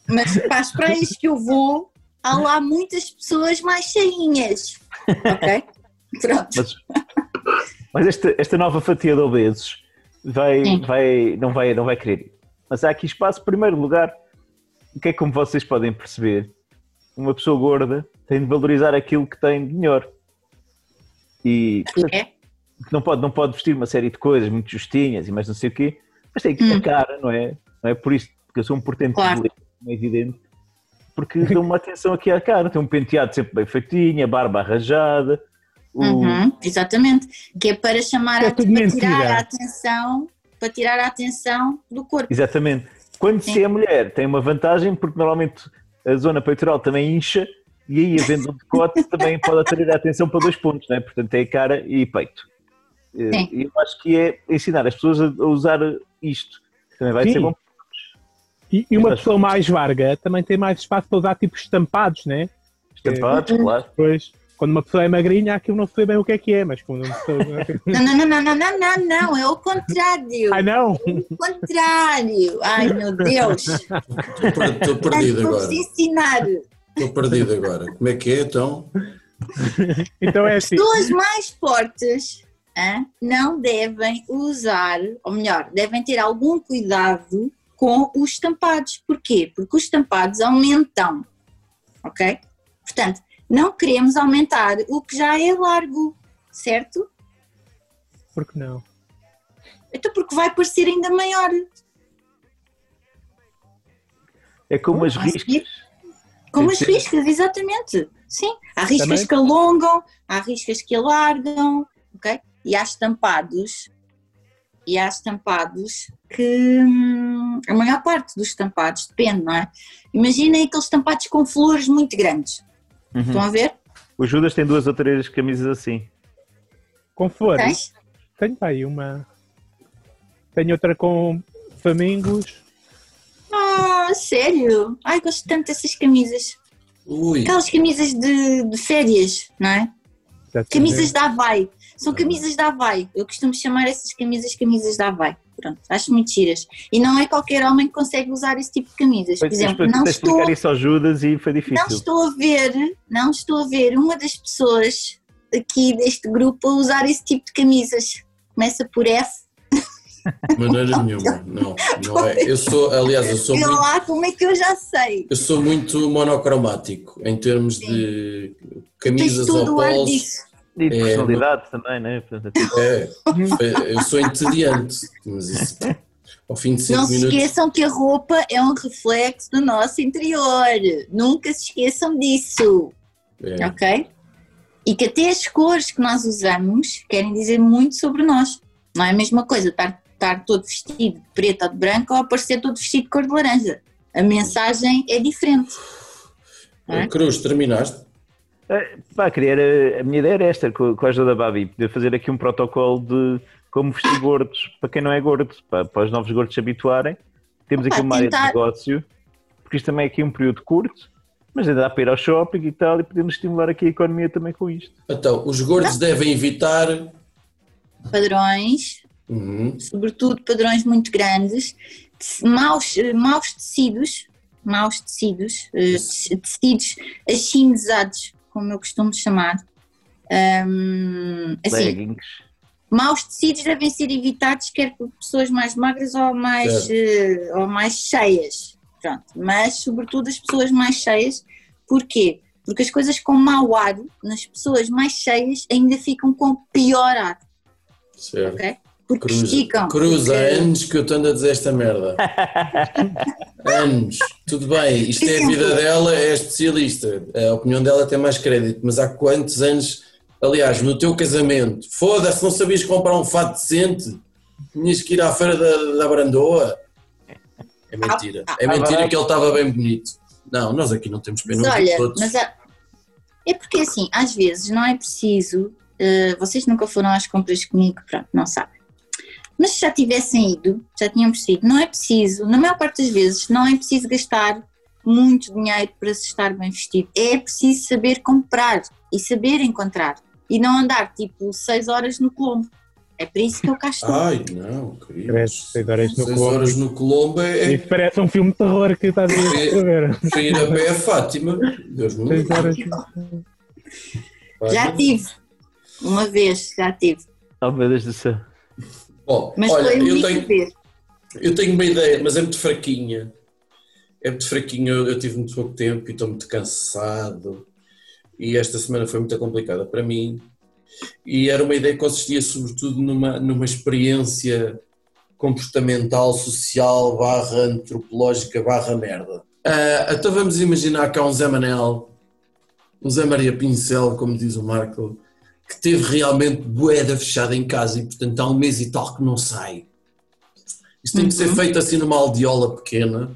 Mas para as praias que eu vou, há lá muitas pessoas mais cheinhas. Ok? Pronto. Mas, mas esta, esta nova fatia de obesos vai, Sim. vai, não, vai, não vai querer ir. Mas há aqui espaço, em primeiro lugar, o que é que como vocês podem perceber? Uma pessoa gorda tem de valorizar aquilo que tem de melhor. E É? que não pode, não pode vestir uma série de coisas muito justinhas e mais não sei o quê, mas tem que ter Hum. cara, não é? Não é por isso, porque eu sou um portento Claro. de beleza, é evidente, porque dou uma atenção aqui à cara, tem um penteado sempre bem feitinho, a barba arranjada, o- Uhum, exatamente. Que é para chamar É a, para tirar a atenção, para tirar a atenção do corpo. Exatamente. Quando se Sim. é mulher, tem uma vantagem, porque normalmente a zona peitoral também incha e aí, havendo um decote, também pode atrair a atenção para dois pontos, não é? Portanto, é cara e peito. Eh, Sim. E eu acho que é ensinar as pessoas a usar isto. Também vai Sim. ser bom. e, e uma pessoa mais varga também tem mais espaço para usar tipo estampados, né? Estampados, claro. Depois, quando uma pessoa é magrinha, aquilo não se vê bem o que é que é, mas quando uma pessoa. Não, não, não, não, não, não, não, não, é o contrário. ah, não! O contrário. Ai, meu Deus. Estou per- Estou perdido agora. ensinar. Estou perdido agora. Como é que é, então? Então é assim. Pessoas mais fortes não devem usar, ou melhor, devem ter algum cuidado com os estampados. Porquê? Porque os estampados aumentam, ok? Portanto, não queremos aumentar o que já é largo, certo? Porque não? Então porque vai parecer ainda maior. É como as riscas. Como as riscas, exatamente. Sim, há riscas Também- que alongam, há riscas que alargam, ok? E há estampados, e há estampados que hum, a maior parte dos estampados depende, não é? Imaginem aqueles estampados com flores muito grandes. Uhum. Estão a ver? O Judas tem duas ou três camisas assim. Com flores. Tens? Tenho para aí uma. Tenho outra com flamingos. Ah, sério? Ai, gosto tanto dessas camisas. Ui, Aquelas camisas de, de férias, não é? Camisas da Havaí. São camisas da Havaí. Eu costumo chamar essas camisas camisas da Havaí. Pronto, acho muito giras. E não é qualquer homem que consegue usar esse tipo de camisas. Por exemplo, não de estou, explicar isso ao Judas e foi difícil. não estou a ver, não estou a ver uma das pessoas aqui deste grupo a usar esse tipo de camisas. Começa por F. De maneira nenhuma, não, não é. Eu sou, aliás, eu sou muito, lá como é que eu já sei. eu sou muito monocromático em termos de Tens camisas ou todo o ar polos. E de É, personalidade também, né? Portanto, é tipo- É, eu sou entediante, mas isso, ao fim de cinco Não se esqueçam que a roupa é um reflexo do nosso interior. Nunca se esqueçam disso, É, ok? E que até as cores que nós usamos querem dizer muito sobre nós. Não é a mesma coisa estar, estar todo vestido de preto ou de branco ou aparecer todo vestido de cor de laranja. A mensagem é diferente. não é? Cruz, terminaste? Eh, Pá, queria, a minha ideia era esta, com, com a ajuda da Babi, poder fazer aqui um protocolo de como vestir gordos, para quem não é gordo, para, para os novos gordos se habituarem. Temos Opa, aqui uma área de tentar- negócio, porque isto também é aqui um período curto, mas ainda dá para ir ao shopping e tal, e podemos estimular aqui a economia também com isto. Então, os gordos devem evitar. Padrões, Uhum. sobretudo padrões muito grandes, maus, eh, maus tecidos, maus tecidos, eh, te- tecidos achinizados, como eu costumo chamar. Ahm, assim, Leggings. maus tecidos devem ser evitados, quer por pessoas mais magras ou mais, eh, ou mais cheias. Pronto. Mas, sobretudo, as pessoas mais cheias. Porquê? Porque as coisas com mau ar, nas pessoas mais cheias, ainda ficam com pior ar, Certo. ok? Porque Cruz, esticam. Cruz, há porque- anos que eu estou a dizer esta merda. anos. Tudo bem, isto é a vida dela, é especialista. A opinião dela tem mais crédito, mas há quantos anos, aliás, no teu casamento, foda-se, não sabias comprar um fato decente? Tinhas que ir à feira da, da Brandoa? É mentira. É mentira que ele estava bem bonito. Não, nós aqui não temos pena Mas olha, dos outros. mas há- é porque assim, às vezes não é preciso, eh, vocês nunca foram às compras comigo, pronto, não sabem. Mas se já tivessem ido, já tinham percebido, não é preciso, na maior parte das vezes, não é preciso gastar muito dinheiro para se estar bem vestido. É preciso saber comprar e saber encontrar. E não andar tipo seis horas no Colombo. É para isso que eu cá estou. Ai, não, querido. Credo, seis horas no Seis Colombo. horas no Colombo é, Isso parece um filme de terror que estás a escrever. é ir a pé a Fátima. Deus me livre. horas. já tive. Uma vez, já tive. Oh meu Deus do céu. Bom, Mas olha, eu tenho, ver. eu tenho uma ideia, mas é muito fraquinha. É muito fraquinha, eu, eu tive muito pouco tempo e estou muito cansado. E esta semana foi muito complicada para mim. E era uma ideia que consistia sobretudo numa, numa experiência comportamental, social, barra antropológica, barra merda. Ah, então vamos imaginar que há um Zé Manel, um Zé Maria Pincel, como diz o Marco, que teve realmente boeda fechada em casa e portanto há um mês e tal que não sai. Isto tem que ser Uhum. feito assim numa aldeola pequena,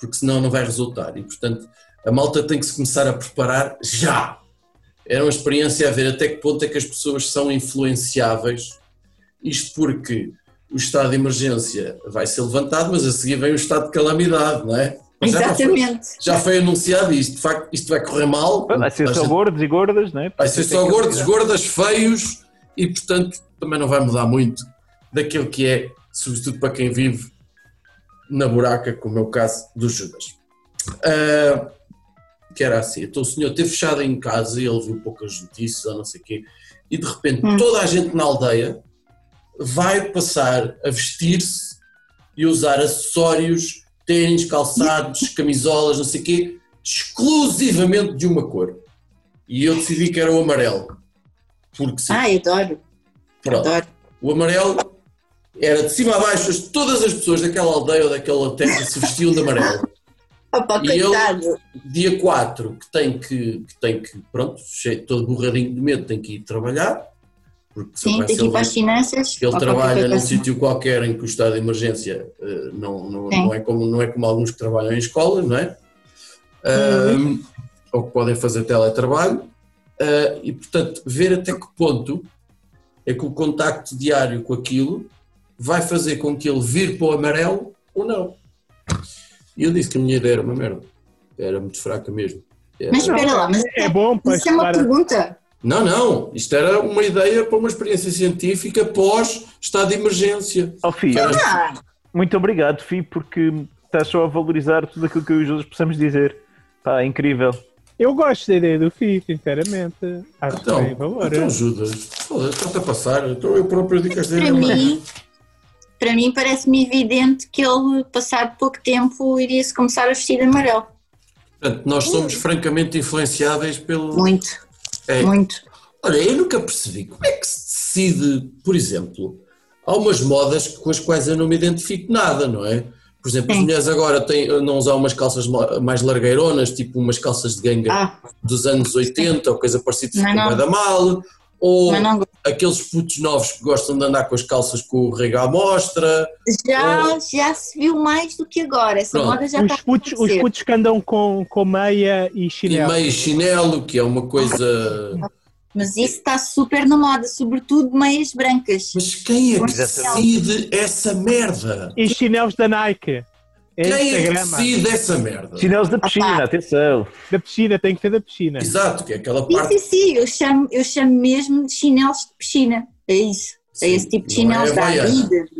porque senão não vai resultar. E portanto a malta tem que se começar a preparar já. Era uma experiência a ver até que ponto é que as pessoas são influenciáveis. Isto porque o estado de emergência vai ser levantado, mas a seguir vem o estado de calamidade, não é? Mas já foi- Exatamente. já foi anunciado isto, de facto, isto vai correr mal. Vai ser só gente- gordos e gordas, não é? Vai ser só gordos, gordas, feios e, portanto, também não vai mudar muito daquilo que é, sobretudo para quem vive na buraca, como é o caso dos Judas. Ah, que era assim, então o senhor esteve fechado em casa e ele viu poucas notícias ou não sei o quê, e de repente Hum. toda a gente na aldeia vai passar a vestir-se e usar acessórios, tênis, calçados, camisolas, não sei o quê, exclusivamente de uma cor. E eu decidi que era o amarelo. Porque sim. Ai, adoro, Pronto. adoro. O amarelo era de cima a baixo, as- todas as pessoas daquela aldeia ou daquela terra se vestiam de amarelo. Opa, E coitado. Dia 4, que tem que, que, tem que pronto, cheio, todo borradinho de medo, tem que ir trabalhar. Porque Sim, que ir para as finanças. Ele trabalha num sítio qualquer em que o estado de emergência eh, não, não, Sim. não, é como, não é como alguns que trabalham em escola, não é? Uhum. Ou que podem fazer teletrabalho. Ah, e, portanto, ver até que ponto é que o contacto diário com aquilo vai fazer com que ele vire para o amarelo ou não. E eu disse que a minha ideia era uma merda. Era muito fraca mesmo. Era- Mas espera lá, mas É bom para isso é uma estudar. pergunta. Não, não, isto era uma ideia para uma experiência científica pós estado de emergência. Oh, Fi, Ah, muito obrigado, Fi, porque estás só a valorizar tudo aquilo que eu e os outros possamos dizer. Pá, é incrível. Eu gosto da ideia do FI, sinceramente. Acho que tem Então, valor. então Judas, foda-se, está-te a passar. Então eu próprio digo as para ideias. mim, para mim parece-me evidente que ele, passado pouco tempo, iria-se começar a vestir de amarelo. Portanto, nós somos francamente influenciáveis pelo. Muito, É. muito. Olha, eu nunca percebi como é que se decide, por exemplo, há umas modas com as quais eu não me identifico nada, não é? Por exemplo, as mulheres agora têm, não usam umas calças mais largueironas, tipo umas calças de ganga Ah, dos anos 80 ou coisa parecida, Não, ficam não. da mal. Ou gosto. Aqueles putos novos que gostam de andar com as calças com o rego à mostra. Já, já se viu mais do que agora. Essa Pronto. moda já está Os putos, a os putos que andam com, com meia e E chinelo. meio chinelo, que é uma coisa. Mas isso está super na moda, sobretudo meias brancas. Mas quem é que decide essa merda? E chinelos da Nike. É Quem é que decide essa merda? Chinelos da piscina, Opa. atenção. Da piscina, tem que ser da piscina. Exato, que é aquela Sim, parte. sim, sim, eu chamo, eu chamo mesmo de chinelos de piscina. É isso. Sim, é esse tipo de é chinelos da Havaiana. Adidas.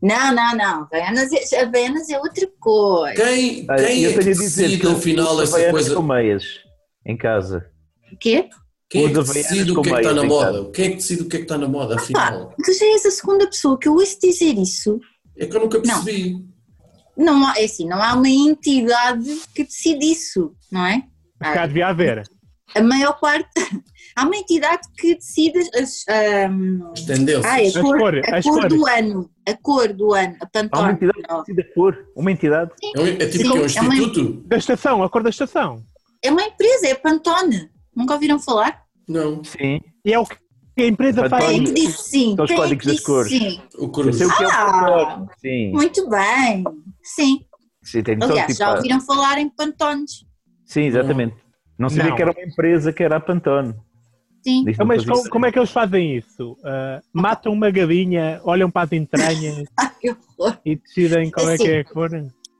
Não, não, não. Havaianas é, Havaianas é outra coisa. Quem, quem eu é que decide que eu afinal uso essa coisa? com meias em casa. O quê? Quem é que decide o que é que está na moda? Quem é que decide o que é que está na moda afinal? Tu já és a segunda pessoa que eu ouço dizer isso. É que eu nunca percebi. Não há, é assim, não há uma entidade que decide isso, não é? Cá devia haver. A maior parte. Há uma entidade que decide as, As tendências. ai, a As cor, cores, a as cor do ano. A cor do ano. A Há uma Pantone. entidade que decide a cor. Uma entidade. É, um- é tipo Sim, que é um é uma- instituto? Da estação, a cor da estação. É uma empresa, é a Pantone. Nunca ouviram falar? Não. Sim. E é o que a empresa Pantone. faz. Quem é que disse sim? É que códigos das cores. sim? O Eu cruz. sei o que é o Ah! cor. Sim. Muito bem. Sim. Sim, Aliás, tipo, já ouviram falar em Pantones? Sim, exatamente. Não sabia Não. que era uma empresa que era a Pantone. Sim. Não Mas como, como é que eles fazem isso? Ah, matam uma galinha, olham para as entranhas e decidem qual é que é a cor?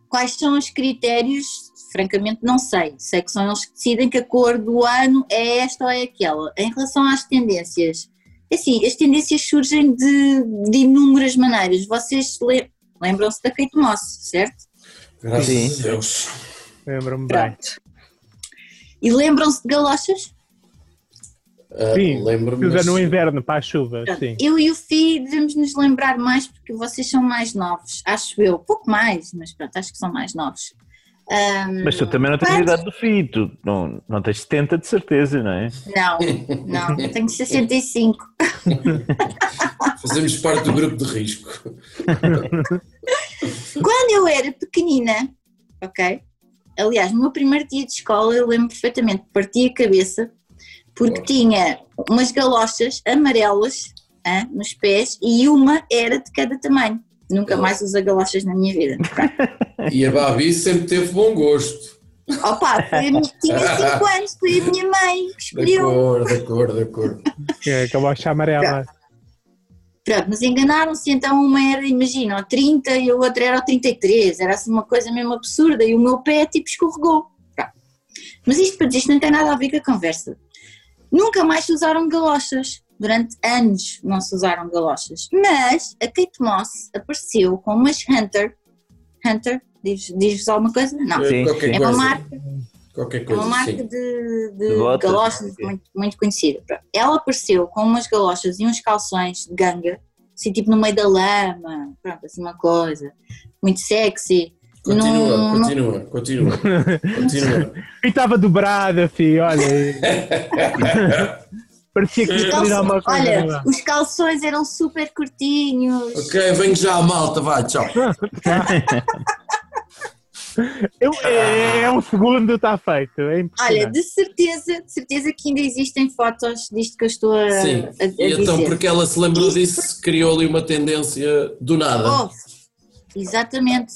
Quais são os critérios? Francamente, não sei. Sei que são eles que decidem que a cor do ano é esta ou é aquela. Em relação às tendências, é assim, as tendências surgem de, de inúmeras maneiras. Vocês lembram-se da Kate Moss, certo? Graças Sim. a Deus. Lembro-me bem. E lembram-se de galochas? Ah, Sim, Lembro-me. Usa mas- no inverno para a chuva, Pronto. sim. Eu e o Fi devemos nos lembrar mais porque vocês são mais novos, acho eu. Pouco mais, mas pronto, acho que são mais novos. Ahm, Mas tu também não tens a idade do filho, tu não, não tens 70 de certeza, não é? Não, não, eu tenho 65. Fazemos parte do grupo de risco. Quando eu era pequenina, ok? Aliás, no meu primeiro dia de escola eu lembro perfeitamente, parti a cabeça porque tinha umas galochas amarelas nos pés e uma era de cada tamanho. Nunca mais usei galochas na minha vida. Pronto. E a Babi sempre teve bom gosto. Opa, foi a tinha 5 anos, foi a minha mãe que De escolheu. acordo, de acordo, de acordo. Que é a bocha amarela. Pronto, mas enganaram-se, então uma era, imagina, ao 30 e a outra era ao 33, era assim uma coisa mesmo absurda e o meu pé tipo escorregou. Pronto. Mas isto para dizer, não tem nada a ver com a conversa. Nunca mais se usaram galochas, durante anos não se usaram galochas, mas a Kate Moss apareceu com umas Hunter, Hunter, diz- diz-vos alguma coisa? Não, Sim, qualquer sim. é uma marca Qualquer é coisa, uma marca sim. de, de De botas. galochas muito, muito conhecida. Ela apareceu com umas galochas e uns calções de ganga, assim tipo no meio da lama, pronto, assim uma coisa, muito sexy. Continua, Num- num- continua, continua, continua. E estava dobrada, filho, olha. Parecia que tirar uma coisa. olha, lá. os calções eram super curtinhos. ok, venho já à malta, vai, tchau. Eu- é, é um segundo, está feito. É Olha, de certeza, de certeza que ainda existem fotos disto que eu estou a, Sim, a- a e então dizer. porque ela se lembrou disso, criou ali uma tendência do nada. Oh, exatamente.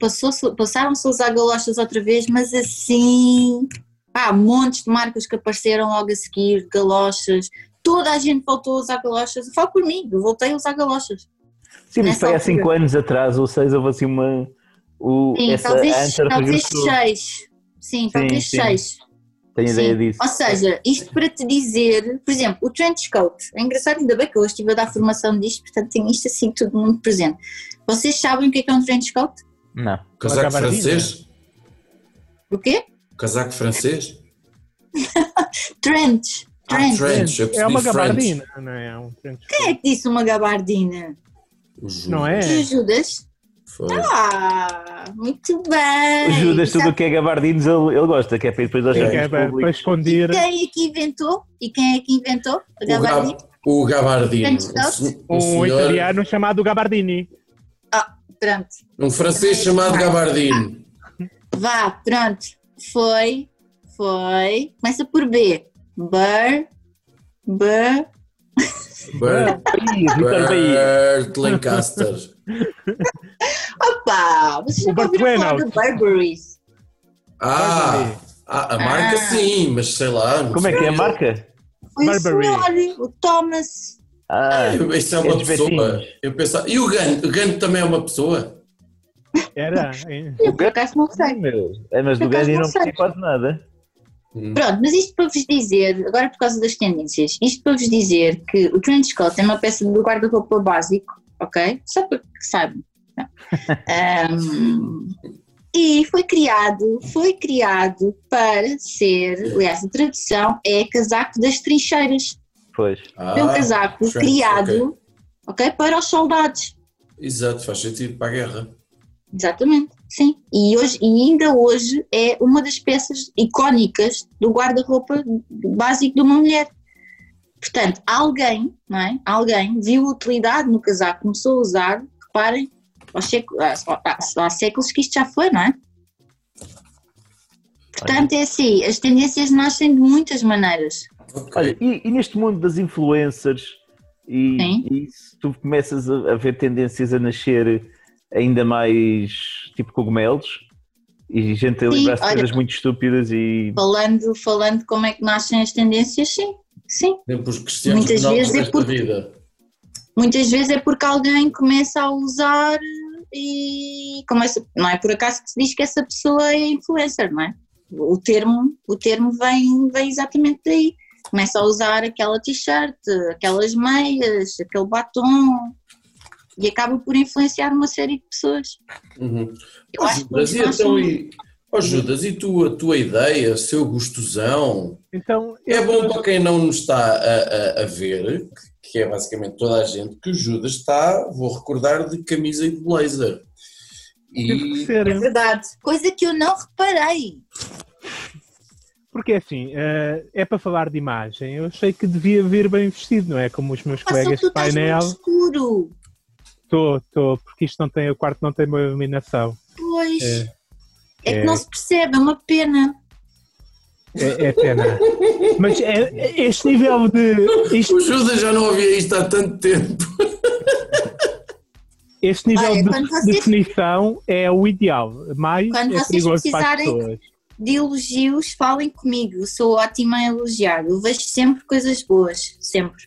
Passou- Passaram-se a usar galochas outra vez, mas assim. Há montes de marcas que apareceram logo a seguir, galochas. Toda a gente voltou a usar galochas. Eu falo por mim, eu voltei a usar galochas. Sim, mas foi há altura. 5 anos atrás ou 6 houve assim uma. O, Sim, essa talvez, talvez seis. Sim, talvez sim. seis. Tenho Sim. ideia disso. Ou seja, isto para te dizer, por exemplo, o trench coat. É engraçado, ainda bem que eu hoje estive a dar formação disto, portanto tenho isto assim tudo muito presente. Vocês sabem o que é, que é um trench coat? Não. Casaco francês? O quê? Casaco francês? Trench. Ah, Trench. trench. eu É uma gabardina, não é? É um trench Quem é que disse uma gabardina? Não é? Tu Judas? Foi. Ah, muito bem. O Judas, tudo o que é gabardinos, ele, ele gosta, que é para depois aos É, é para, esconder. quem é que inventou? E quem é que inventou O, gabardina? gab, o gabardino. Trench Um, senhor- italiano chamado Gabardini. Pronto. um francês chamado Gabardino. Vá, pronto. Foi, foi. Começa por B. Bur, Bur, Bert, Bahia. Bert Lancaster. Opa, vocês O nunca ouviram falar do Burberry's? Ah, a, a marca Ah. sim, mas sei lá. Como é que é a marca? Foi Burberry. o senhor, o Thomas. Ah, Isso é uma Esses pessoa. betinhos. Eu pensava, e o Gant? O Gant também é uma pessoa? Era. hein? Eu por acaso não sei. meu. É, mas do Gandhi não sei. quase nada. Hum. Pronto, mas isto para vos dizer, agora por causa das tendências, isto para vos dizer que o trench coat é uma peça do guarda-roupa básico, ok? Só para que saibam. Ahm, e foi criado, foi criado para ser, aliás, a tradução é casaco das trincheiras. Pois. Ah, é um casaco criado, ok, para os soldados. Exato, faz sentido para a guerra. Exatamente, sim. E, hoje, e ainda hoje é uma das peças icónicas do guarda-roupa básico de uma mulher. Portanto, alguém, não é? Alguém viu utilidade no casaco, começou a usar, reparem, aos séculos, que isto já foi, não é? Portanto, é assim, as tendências nascem de muitas maneiras. Olha, e, e neste mundo das influencers, e, e se tu começas a, a ver tendências a nascer ainda mais tipo cogumelos, e gente a Sim, lembrar-se de coisas muito estúpidas e. Falando, falando como é que nascem as tendências, sim, sim. Muitas vezes é por- muitas vezes é porque alguém começa a usar e começa, não é por acaso que se diz que essa pessoa é influencer, não é? O termo, o termo vem, vem exatamente daí. Começa a usar aquela t-shirt, aquelas meias, aquele batom e acaba por influenciar uma série de pessoas. Uhum. Eu acho que e nós então, e, ó, Judas, e tu, a tua ideia, seu gostosão? Então, É eu- bom para quem não nos está a, a- a ver, que é basicamente toda a gente, que o Judas está, vou recordar, de camisa e de blazer. E. É verdade. Coisa que eu não reparei. Porque assim, eh, é para falar de imagem. Eu achei que devia vir bem vestido, não é? Como os meus só colegas de estás painel. muito escuro. Estou, estou, porque isto não tem, o quarto não tem boa iluminação. Pois. É. É, É. que não se percebe, é uma pena. É, é pena. Mas é, é este nível de. Isto, o Judas já não ouvia isto há tanto tempo. este nível Olha, de vocês- definição é o ideal. Mais Quando é vocês precisarem-. De elogios, falem comigo. Eu sou ótima a elogiar. Eu vejo sempre coisas boas. Sempre.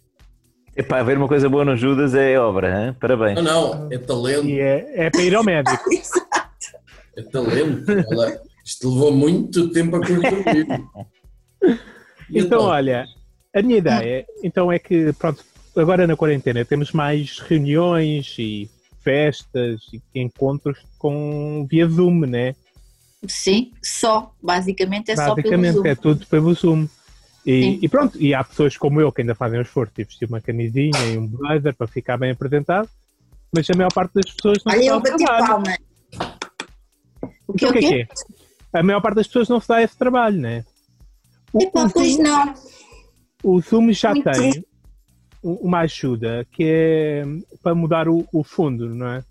Epá, ver uma coisa boa no Judas é obra, hein? parabéns. Não, não, é talento, E é, é para ir ao médico. é talento. Ela- isto levou muito tempo a construir. E Então, olha, a minha ideia então é que, pronto, agora na quarentena temos mais reuniões e festas e encontros com via Zoom, né? Sim, só. Basicamente é só pelo Basicamente Zoom. é tudo pelo Zoom. E, e pronto, e há pessoas como eu que ainda fazem o esforço de vestir uma camisinha e um blazer para ficar bem apresentado, mas a maior parte das pessoas não Olha, eu o bati palma. O que Então, é o que é que é? A maior parte das pessoas não se dá esse trabalho, né? O, Epá, pois não. o Zoom já Muito tem u- uma ajuda que é para mudar o, o fundo, não é?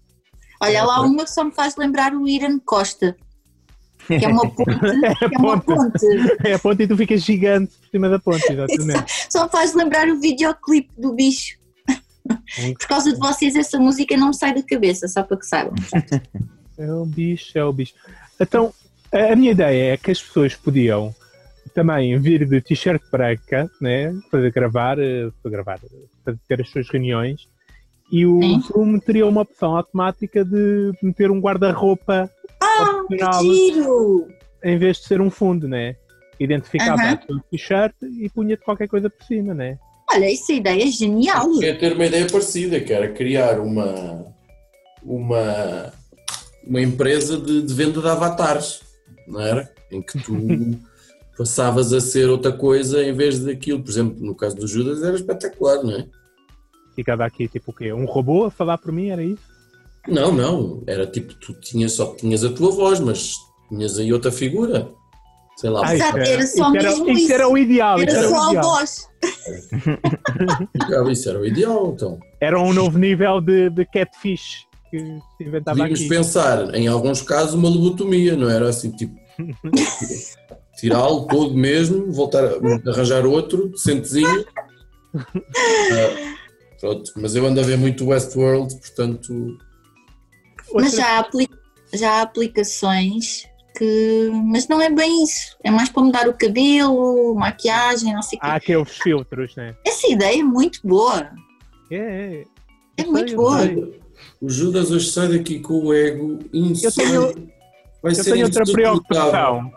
Olha lá uma que só me faz lembrar o Irã Costa. Que é uma ponte. é uma ponte. É a ponte e tu ficas gigante por cima da ponte, exatamente. Só me faz lembrar o videoclipe do bicho. Por causa de vocês, essa música não me sai da cabeça, só para que saibam. É o bicho, é o bicho. Então, a, a minha ideia é que as pessoas podiam também vir de t-shirt branca, né? Para gravar, eh, para gravar, para ter as suas reuniões. E o Sim. Zoom teria uma opção automática de meter um guarda-roupa Ah, giro! em vez de ser um fundo, né? identificava a tua t-shirt e punha-te qualquer coisa por cima, né? Olha, essa ideia é genial. Queria ter uma ideia parecida, que era criar uma, uma, uma empresa de, de venda de avatares, não era? Em que tu passavas a ser outra coisa em vez daquilo. Por exemplo, no caso do Judas era espetacular, não é? Ficava aqui tipo o quê? Um robô a falar por mim, era isso? Não, não, era tipo, tu tinhas, só tinhas a tua voz, mas tinhas aí outra figura. Sei lá, Ah, Exato, isso era só isso era, mesmo isso isso. era o ideal. Era era, o só a ideal. voz. ficava, isso era o ideal, então. Era um novo nível de, de catfish que se inventava Podíamos aqui. pensar, em alguns casos, uma lobotomia, não era assim, tipo, tirá-lo todo mesmo, voltar a arranjar outro, decentezinho. Ah, pronto, mas eu ando a ver muito Westworld, portanto, Mas já há, apli- já há aplicações que. Mas não é bem isso. É mais para mudar o cabelo, maquiagem, não sei o quê. Há aqueles filtros, né? Essa ideia é muito boa. É, é. É muito boa. sei. O Judas hoje sai daqui com o ego insano. Eu Vai Eu ser tenho outra preocupação,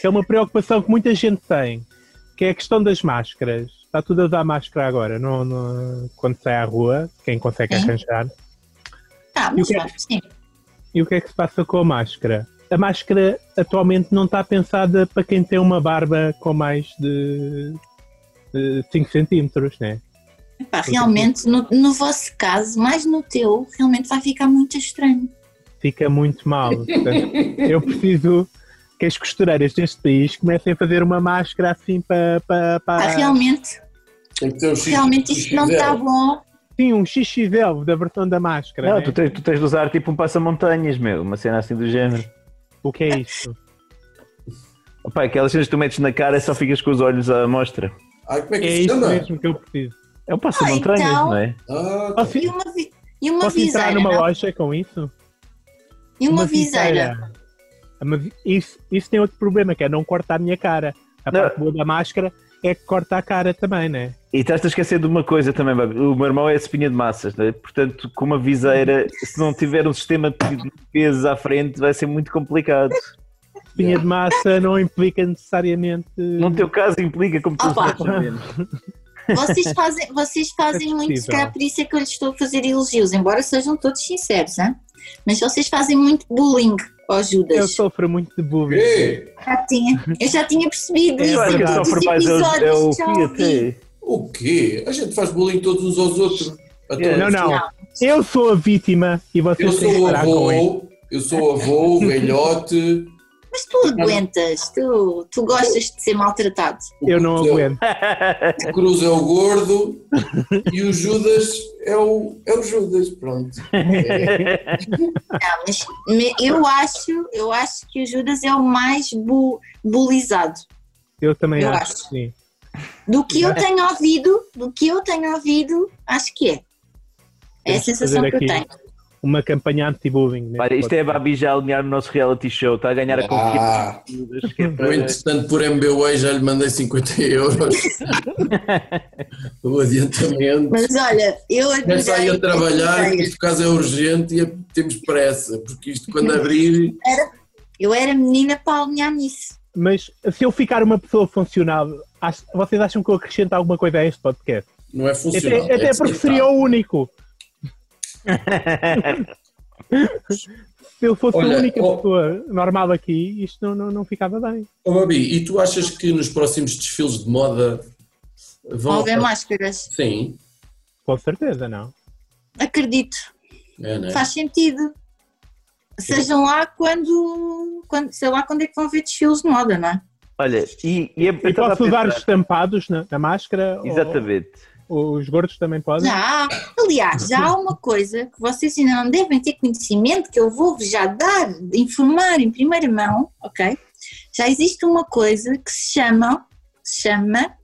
que é uma preocupação que muita gente tem, que é a questão das máscaras. Está tudo a usar máscara agora, no, no- quando sai à rua, quem consegue Sim. arranjar. Ah, E mas o que é sim. E o que é que se passa com a máscara? A máscara atualmente não está pensada para quem tem uma barba com mais de, de 5 centímetros, né? Epá, realmente, no, no vosso caso, mais no teu, realmente vai ficar muito estranho. Fica muito mal. Portanto, eu preciso que as costureiras deste país comecem a fazer uma máscara assim para. para, Ah, para... realmente, um X- realmente isto não está bom. Sim, um XXL da versão da máscara. Não, né? tu tens, tu tens de usar tipo um passa-montanhas, meu, uma cena assim do género. O que é isto? Opa, aquelas cenas que tu metes na cara e só ficas com os olhos à mostra. Ah, como é que É isso chama? mesmo que eu preciso. É um passa-montanhas, Ah, então- não é? Ah, Posso, E uma, vi- e uma posso entrar viseira, numa não? loja com isso? E uma viseira. Uma vi- Isso, isso tem outro problema, que é não cortar a minha cara. A Não. parte boa da máscara é que corta a cara também, né? E estás a esquecer de uma coisa também, Babi. o meu irmão é espinha de massas, né? portanto, com uma viseira, se não tiver um sistema de peso à frente, vai ser muito complicado. Espinha de massa não implica necessariamente. No teu caso, implica como tu sabes sabendo. Vocês fazem, vocês fazem É muito, se calhar por isso é que eu lhes estou a fazer elogios, embora sejam todos sinceros, hein? mas vocês fazem muito bullying ao Eu Judas. sofro muito de bullying. quê? Já tinha, eu já tinha percebido É isso Eu em todos os sofre mais é o, episódios é o ouvi. até. O quê? A gente faz bullying todos uns aos outros. A Yeah. Não, todos. não. Eu sou a vítima e vocês Eu têm que sou parar com isso. avô, eu sou avô, velhote. Mas tu aguentas, tu, tu gostas de ser maltratado. Eu não é aguento. O Cruz é o gordo e o Judas é o, é o Judas, pronto. É. Não, mas eu acho, eu acho que o Judas é o mais bu, bulizado. Eu também Eu acho acho. que sim. Do que eu tenho ouvido, do que eu tenho ouvido, acho que é. É a sensação que eu tenho. Uma campanha anti-bullying. Olha, isto é a. Babi já alinhar no nosso reality show, está a ganhar a confiança. Ah, é eu, para- entretanto, por MBWay já lhe mandei 50 euros. o adiantamento. Mas olha, eu Começa aí a trabalhar, ideia. este caso é urgente e é- temos pressa, porque isto quando abrir. Eu era menina para alinhar nisso. Mas se eu ficar uma pessoa funcional, vocês acham que eu acrescento alguma coisa a este podcast? Não é funcional. Até, até é porque seria o único. Se eu fosse Olha, a única oh- pessoa normal aqui, isto não, não, não ficava bem. Babi, e tu achas que nos próximos desfiles de moda vão. Haver máscaras. Sim, Com certeza, não. Acredito. é, né? Faz sentido. Sejam lá quando, quando. Sei lá quando é que vão ver desfiles de moda, não é? Olha, e, e E posso usar estampados na, na máscara? Exatamente. ou os gordos também podem? Já há. Aliás, já há uma coisa que vocês ainda não devem ter conhecimento, que eu vou-vos já dar, informar em primeira mão, ok? Já existe uma coisa que se chama, se chama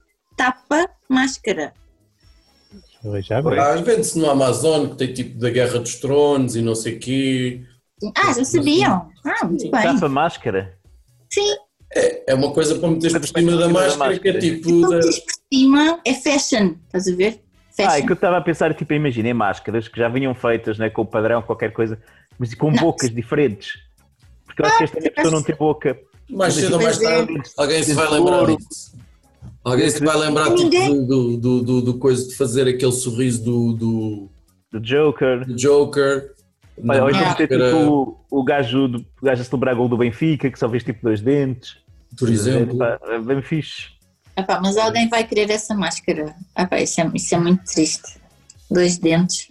já vi. Ah, Vende-se no Amazon que tem tipo da Guerra dos Tronos e não sei o quê. Ah, já sabiam? Ah, muito bem. Tapa máscara. Sim, É uma coisa para meter por cima da máscara que é tipo. então Da... por cima é fashion, estás a ver? Ah, é Fashion. que eu estava a pensar, tipo, imaginem máscaras que já vinham feitas né, com o padrão, qualquer coisa, mas com Não. bocas diferentes. Porque eu acho que esta por pessoa não tem boca. Mais cedo ou mais é. tarde, alguém se vai lembrar disso. Alguém se vai lembrar tipo, do, do, do, do coisa de fazer aquele sorriso do, do, Do Joker. do Joker. Olha, ou então Na ter tipo o, o, gajo do, o gajo a celebrar gol do Benfica, que só vês tipo dois dentes. Por exemplo. Pá, É bem fixe. Epá, mas alguém vai querer essa máscara. Epá, isso, é, isso é muito triste. Dois dentes.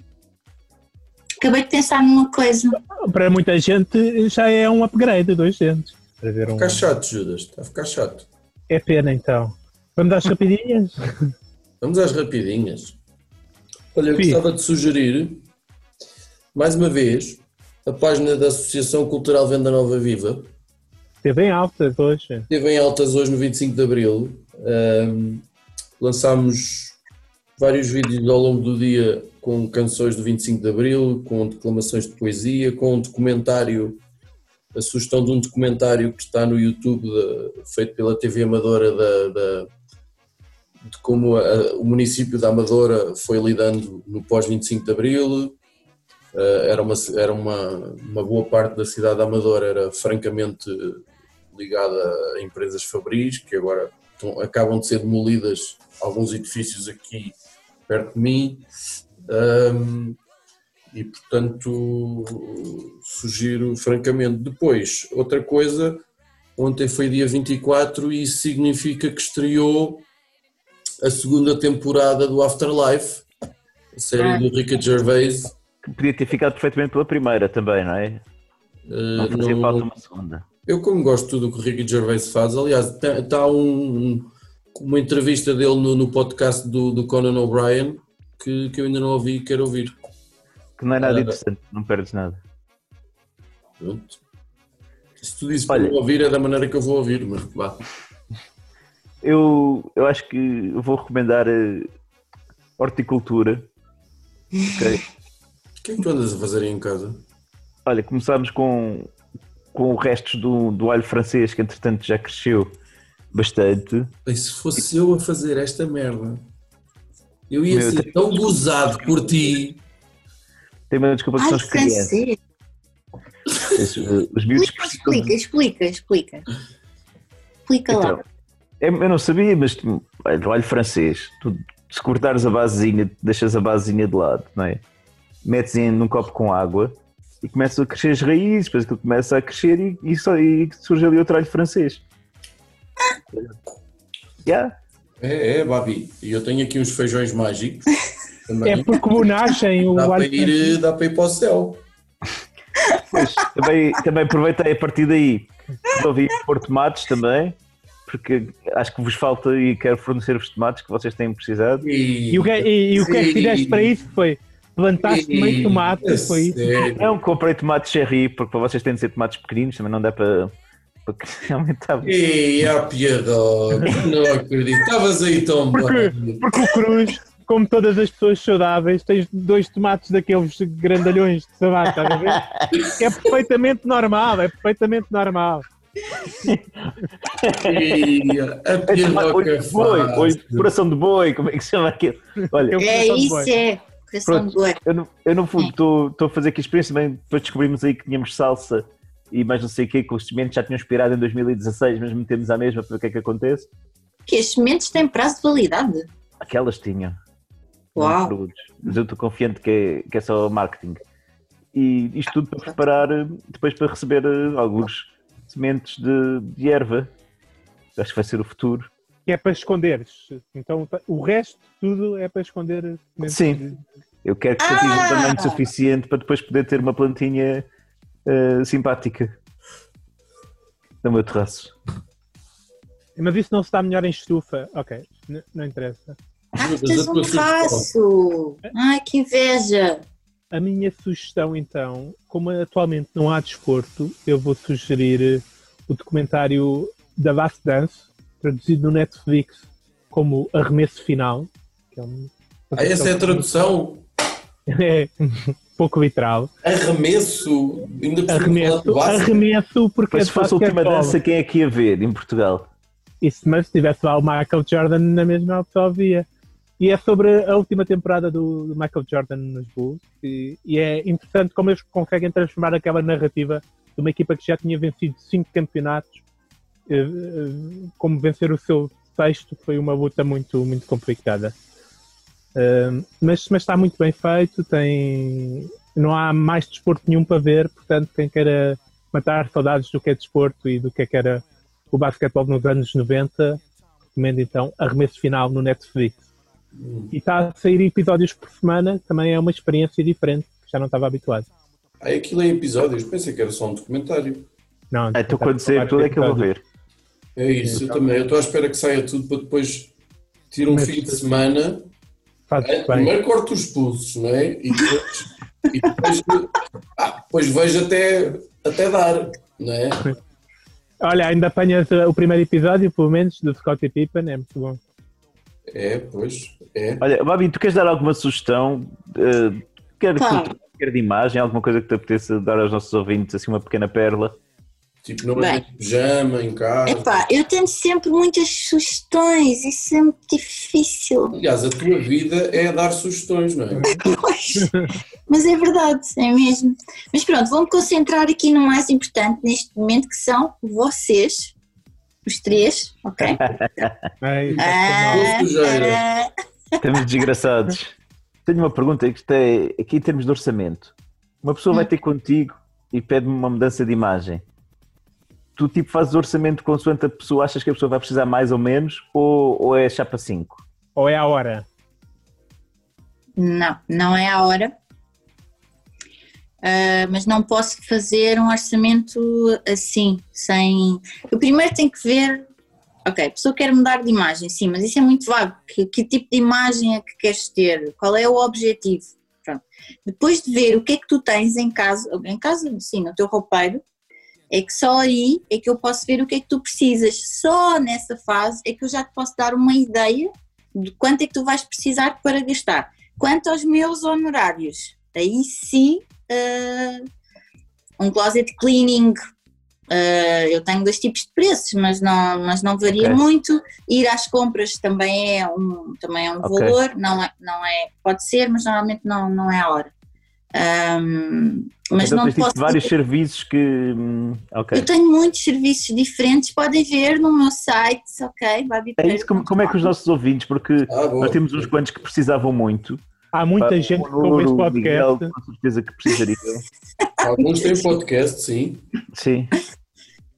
Acabei de pensar numa coisa. Para muita gente já é um upgrade, dois dentes. Para ver um... Está a ficar chato, Judas. Está a ficar chato. É pena então. Vamos às rapidinhas? Vamos às rapidinhas. Olha, eu Sim. gostava de sugerir, mais uma vez, a página da Associação Cultural Venda Nova Viva. Esteve em alta hoje. Esteve em altas hoje no 25 de Abril. Ahm, lançámos vários vídeos ao longo do dia com canções do 25 de Abril, com declamações de poesia, com um documentário, a sugestão de um documentário que está no YouTube, da- feito pela TV Amadora, da, da- de como a- o município da Amadora foi lidando no pós-25 de Abril. Ah, era uma, era uma, uma boa parte da cidade da Amadora, era francamente ligada a empresas fabris, que agora estão- acabam de ser demolidas alguns edifícios aqui perto de mim. Ahm, e portanto sugiro francamente. Depois, outra coisa, ontem foi dia 24 e isso significa que estreou a segunda temporada do Afterlife, a série do Ricky Gervais. Que podia ter ficado perfeitamente pela primeira também, não é? Não Ah, fazia não- falta uma segunda. Eu, como gosto de tudo o que o Ricky Gervais faz, aliás, está um, uma entrevista dele no, no podcast do, do Conan O'Brien que, que eu ainda não ouvi e quero ouvir. Que não é nada Ah. interessante, não perdes nada. Pronto. Se tu dizes para Olha. não ouvir, é da maneira que eu vou ouvir, mas vá. Eu, eu acho que vou recomendar eh, horticultura. Ok? O que é que tu andas a fazer aí em casa? Olha, começámos com, com restos do, do alho francês, que entretanto já cresceu bastante. Bem, se fosse eu a fazer esta merda, eu ia Meu, ser tão gozado por ti. Tem uma desculpa que são Ai, as crianças. Os, eh, os miúdos Explica, explica, explica, explica. Explica lá. Então, eu eu não sabia, mas do alho francês, tu, se cortares a basezinha, deixas a basezinha de lado, não é? Metes em, num copo com água e começam a crescer as raízes, depois aquilo começa a crescer e, e, só, e surge ali outro alho francês. Yeah. É, é, Babi. E eu tenho aqui uns feijões mágicos. Também. É porque como nascem o Dá para, ir, dá para ir para o céu. Pois, também, também aproveitei a partir daí. Resolvi pôr tomates também, porque acho que vos falta e quero fornecer-vos tomates que vocês têm precisado. E o que, e, e o que é que fizeste para isso foi plantaste meio tomate, É foi isso. Não, comprei tomates cherry, porque para vocês têm de ser tomates pequeninos, também não dá para. para que aumentar. Ei, a piada, não acredito. Estavas aí tão Porque, bem. porque o Cruz, como todas as pessoas saudáveis, tens dois tomates daqueles grandalhões de sabate, estás a ver? Que é perfeitamente normal, é perfeitamente normal. A É tomate- olho olho coração de boi, como é que se chama aquilo? Olha, É de isso, é. Pronto. eu no, eu no fundo estou estou a fazer aqui experiência também, depois descobrimos aí que tínhamos salsa e mais não sei o quê, que os sementes já tinham expirado em 2016, mas metemos à mesma para ver o que é que acontece. Que as sementes têm prazo de validade. Aquelas tinham. Uau. Mas eu estou confiante que é, que é só marketing. E isto tudo para preparar eh, depois para receber eh, alguns sementes de, de erva. Acho que vai ser o futuro. Que é para esconderes. Então o resto tudo é para esconder. Sim. Eu quero que seja um Ah! tamanho suficiente para depois poder ter uma plantinha eh, simpática no meu terraço. Mas isso não se dá melhor em estufa. Ok, n- não interessa. Ah, tens um. Ai, que inveja. A minha sugestão, então, como atualmente não há desporto, eu vou sugerir o documentário da Vast Dance, traduzido no Netflix como Arremesso Final. Que é um... Ah, essa é a tradução? É um pouco literal. Arremesso? Ainda Arremesso, arremesso porque Mas é se fosse a última dança, quem é que ia ver em Portugal? Isso, mas se tivesse lá o Michael Jordan na mesma, pessoal via. E é sobre a última temporada do, do Michael Jordan nos Bulls. E, e é interessante como eles conseguem transformar aquela narrativa de uma equipa que já tinha vencido cinco campeonatos como vencer o seu sexto foi uma luta muito, muito complicada. Uh, mas, mas está muito bem feito, tem, não há mais desporto nenhum para ver, portanto, quem queira matar saudades do que é desporto e do que é que era o basquetebol nos anos 90, recomendo então Arremesso Final no Netflix. E está a sair episódios por semana, também é uma experiência diferente, que já não estava habituado. Ah, aquilo é episódios, pensei que era só um documentário. Não, Então está quando a sair falar tudo é que eu vou ver. É isso, eu também. Eu estou à espera que saia tudo para depois ter um Mas- fim de semana. É, primeiro corto os pulsos, não é? E depois, e depois, ah, depois vejo até, até dar, não é? Olha, ainda apanhas uh, o primeiro episódio, pelo menos, do Scottie Pippen, é muito bom. É, pois, é. Olha, Babi, tu queres dar alguma sugestão? eh, quer, de Claro. cultura, quer de imagem, alguma coisa que te apeteça dar aos nossos ouvintes, assim, uma pequena pérola? Tipo, não Bem. de pijama, em casa. Epá, eu tenho sempre muitas sugestões, isso é muito difícil. Aliás, a tua vida é dar sugestões, não é? Pois, Mas é verdade, é mesmo. Mas pronto, vou-me concentrar aqui no mais importante neste momento, que são vocês, os três, ok? É Ah, ah, Estamos desgraçados. Tenho uma pergunta que é aqui em termos de orçamento. Uma pessoa vai ter contigo e pede-me uma mudança de imagem. Tu tipo fazes orçamento consoante a pessoa, achas que a pessoa vai precisar mais ou menos, ou, ou é chapa 5? Ou é a hora? Não, não é a hora. Ah, mas não posso fazer um orçamento assim, sem. Eu primeiro tenho que ver. Ok, a pessoa quer mudar de imagem, sim, mas isso é muito vago. Que, que tipo de imagem é que queres ter? Qual é o objetivo? Pronto. Depois de ver o que é que tu tens em casa, em casa, sim, no teu roupeiro, é que só aí é que eu posso ver o que é que tu precisas. Só nessa fase é que eu já te posso dar uma ideia de quanto é que tu vais precisar para gastar. Quanto aos meus honorários, aí sim, ah, um closet cleaning, ah, eu tenho dois tipos de preços, mas não, mas não varia Ok. muito. Ir às compras também é um, também é um Ok. valor, não é, não é, pode ser, mas normalmente não, não é a hora. Ahm, mas então não tipo, posso vários serviços que. hum, Ok. eu tenho muitos serviços diferentes, podem ver no meu site, ok? Babi É isso, como, como é que os nossos ouvintes, porque Ah, nós temos uns quantos que precisavam muito. Há muita Pá, gente que ouve Nuno, o Miguel, podcast. com certeza que precisariam. Alguns têm podcast, sim. Sim.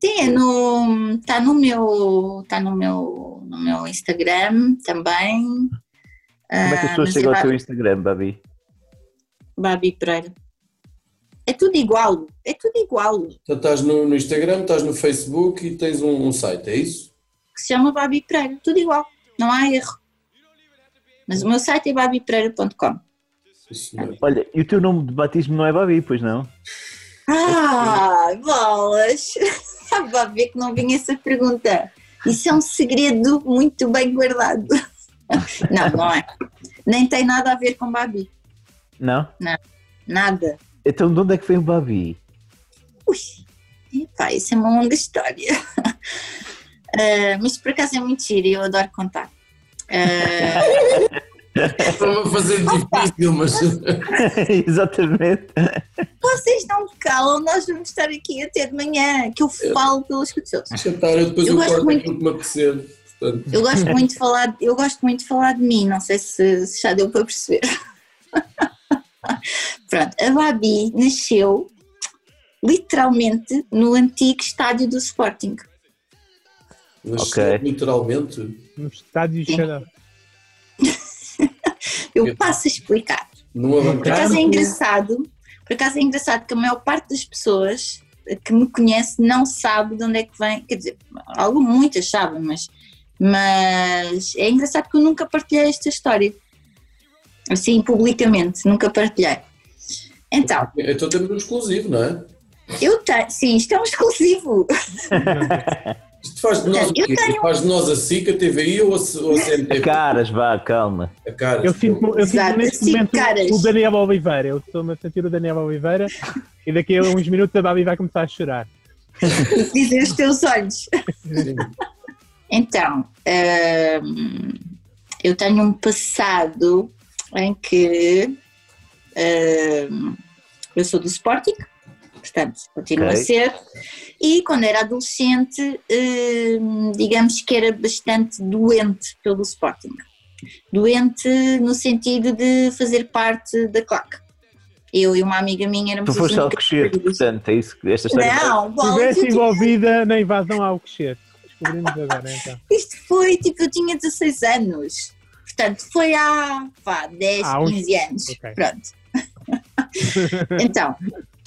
Sim, é no, tá no meu, tá no meu, no meu Instagram também. Como é que as pessoas chegam ao teu Instagram, Babi? Babi Pereira. É tudo igual, é tudo igual. Então estás no, no Instagram, estás no Facebook e tens um, um site, é isso? Que se chama Babi Pereira, tudo igual, não há erro. Mas o meu site é babipereira.com. Olha, e o teu nome de batismo não é Babi, pois não? Ah, bolas! Estava a ver que não vinha essa pergunta. Isso é um segredo muito bem guardado. Não, não é. Nem tem nada a ver com Babi. Não? Nada. Então de onde é que vem o Babi? Ui, epá, isso é uma longa história. Ah, mas por acaso é muito giro e eu adoro contar. Estava a fazer difícil, mas. Exatamente. vocês não me calam, nós vamos estar aqui até de manhã, que eu falo pelos cotovelos. Deixa estar, eu depois Eu eu, gosto corto muito. aquilo que me apetecer. Portanto, Eu gosto muito de falar, eu gosto muito de falar de mim, não sei se, se já deu para perceber. Pronto, a Babi nasceu literalmente no antigo estádio do Sporting. nasceu Ok. literalmente. No estádio Sim. cheira. Eu passo a explicar. Por acaso é engraçado, por acaso é engraçado que a maior parte das pessoas que me conhece não sabe de onde é que vem, quer dizer, algo muitas sabem, mas, mas é engraçado que eu nunca partilhei esta história. Assim, publicamente, nunca partilhei. Então, Então temos um exclusivo, não é? eu tenho, sim, isto é um exclusivo. Isto faz de nós o Eu quê? tenho- Faz de nós a SIC, a TVI ou a, ou a CMTV? Caras, vá, calma. A cara. Eu sinto, eu sinto neste momento caras. o Daniel Oliveira. Eu estou-me a sentir o Daniel Oliveira e daqui a uns minutos a Babi vai começar a chorar. Dizem os teus olhos. Sim. Então, hum, eu tenho um passado em que hum, eu sou do Sporting, Portanto, continua Ok. a ser. E quando era adolescente, hum, digamos que era bastante doente pelo Sporting. Doente no sentido de fazer parte da claque. Eu e uma amiga minha éramos Tu foste as ao preferidas. portanto, é isso que esta história. Não, bom, tinha- envolvida na invasão ao Alcochete. Descobrimos agora, então. isto foi tipo, eu tinha 16 anos. Portanto, foi há vá, 10, Há uns- 15 anos. ok. Pronto. então,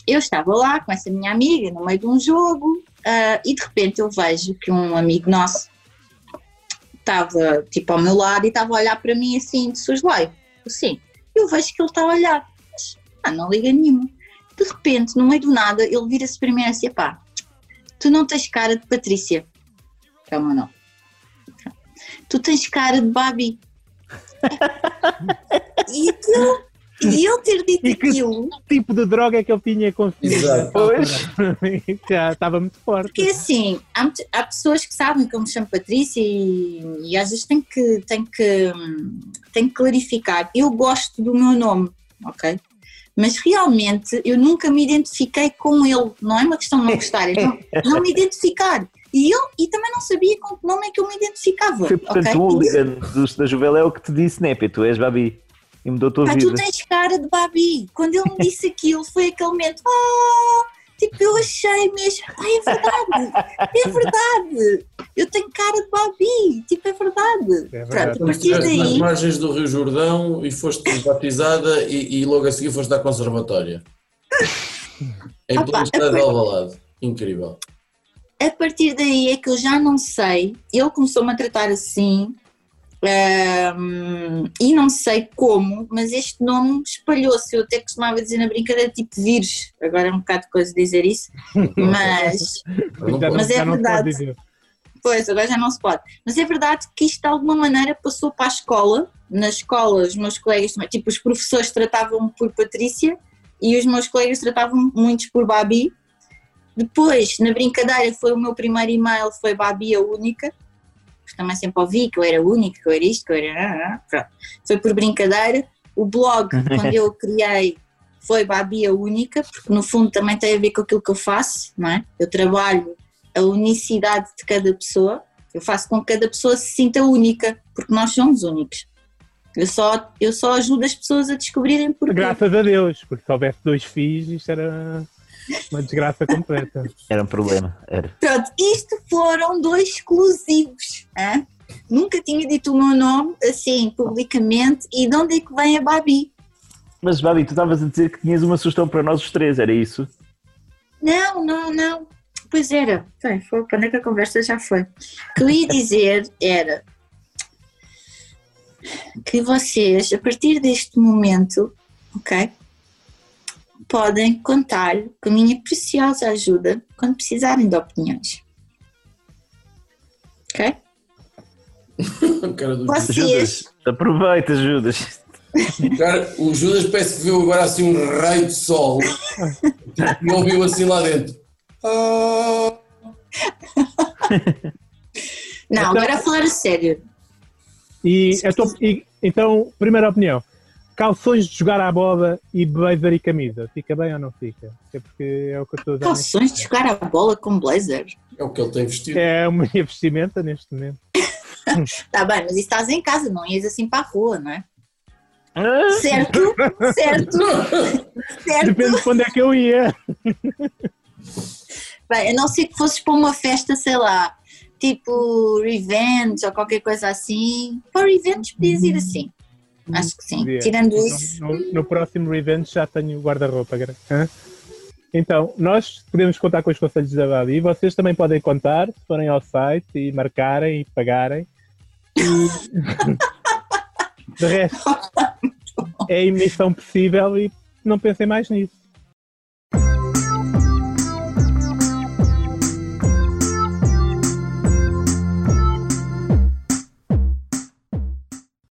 eu estava lá com essa minha amiga no meio de um jogo ah, e de repente eu vejo que um amigo nosso estava tipo ao meu lado e estava a olhar para mim assim de soslaio. Assim, eu vejo que ele está a olhar, mas ah, não liga nenhuma. De repente, no meio do nada, ele vira-se para mim e assim: pá, tu não tens cara de Patrícia. O meu nome. Tu tens cara de Babi. E, aquilo, e ele ter dito E que- aquilo, tipo de droga é que ele tinha consumido? Pois. Já estava muito forte. porque assim, há, há pessoas que sabem que eu me chamo Patrícia e, e às vezes tem que, tem, que, tem que clarificar. Eu gosto do meu nome, ok? Mas realmente eu nunca me identifiquei com ele. Não é uma questão de não gostar, é não, não me identificar. E eu e também não sabia com que nome é que eu me identificava. Foi, portanto, ok? o hooligan dos- da Juveléu que te disse, né, Pê, tu és Babi. E mudou a tua tu vida. tens cara de Babi. Quando ele me disse aquilo, foi aquele momento. Oh, tipo, eu achei mesmo. Ai, é verdade. É verdade. Eu tenho cara de Babi. Tipo, é verdade. É verdade. Pronto, a Quando partir estiveste nas daí. margens do Rio Jordão e foste batizada e, e logo a seguir foste à conservatória. Em Opa, pleno estado de Alvalade. Incrível. A partir daí é que eu já não sei. Ele começou-me a tratar assim. ahm, e não sei como, mas este nome espalhou-se. Eu até costumava dizer na brincadeira tipo vírus. Agora é um bocado de coisa dizer isso, mas. Mas é verdade. Pois, agora já não se pode. Mas é verdade que isto de alguma maneira passou para a escola. Na escola, os meus colegas tipo, os professores tratavam-me por Patrícia e os meus colegas tratavam muitos por Babi. Depois, na brincadeira, foi o meu primeiro e-mail, foi Babi a única. Porque também sempre ouvi que eu era única, que eu era isto, que eu era. Pronto. Foi por brincadeira. O blog, quando eu criei, foi Babi a única, porque no fundo também tem a ver com aquilo que eu faço, não é? Eu trabalho a unicidade de cada pessoa, eu faço com que cada pessoa se sinta única, porque nós somos únicos. Eu só, eu só ajudo as pessoas a descobrirem porquê. Graças a Deus, porque se houvesse dois filhos, isto era uma desgraça completa. Era um problema, era. Pronto, isto foram dois exclusivos. hã? Nunca tinha dito o meu nome assim, publicamente, e de onde é que vem a Babi? Mas, Babi, tu estavas a dizer que tinhas uma sugestão para nós os três, era isso? Não, não, não. Pois era. Bem, foi para onde é que a conversa já foi. O que eu ia dizer era que vocês, a partir deste momento, ok? Podem contar com a minha preciosa ajuda quando precisarem de opiniões. Ok? Cara do- Vocês, Judas, aproveita, Judas. Cara, o Judas parece que viu agora assim um raio de sol e ouviu assim lá dentro. Ah, não, agora a falar a sério. E, a tua- e- então, primeira opinião: calções de jogar à bola e blazer e camisa. Fica bem ou não fica? É porque é o que eu estou a Calções de jogar a bola com blazer. é o que ele tem vestido. É a minha vestimenta neste momento. Tá bem, mas isso estás em casa, não ias assim para a rua, não é? Ah, Certo? Certo? certo? Depende de quando é que eu ia. Bem, a não ser que fosses para uma festa, sei lá, tipo Revenge ou qualquer coisa assim. Para Revenge podias ir assim. Acho que sim. Tirando isso. No, no próximo Revenge já tenho guarda-roupa. Então, nós podemos contar com os conselhos da Babi. Vocês também podem contar se forem ao site e marcarem e pagarem. E... De resto, é a emissão possível e não pensem mais nisso.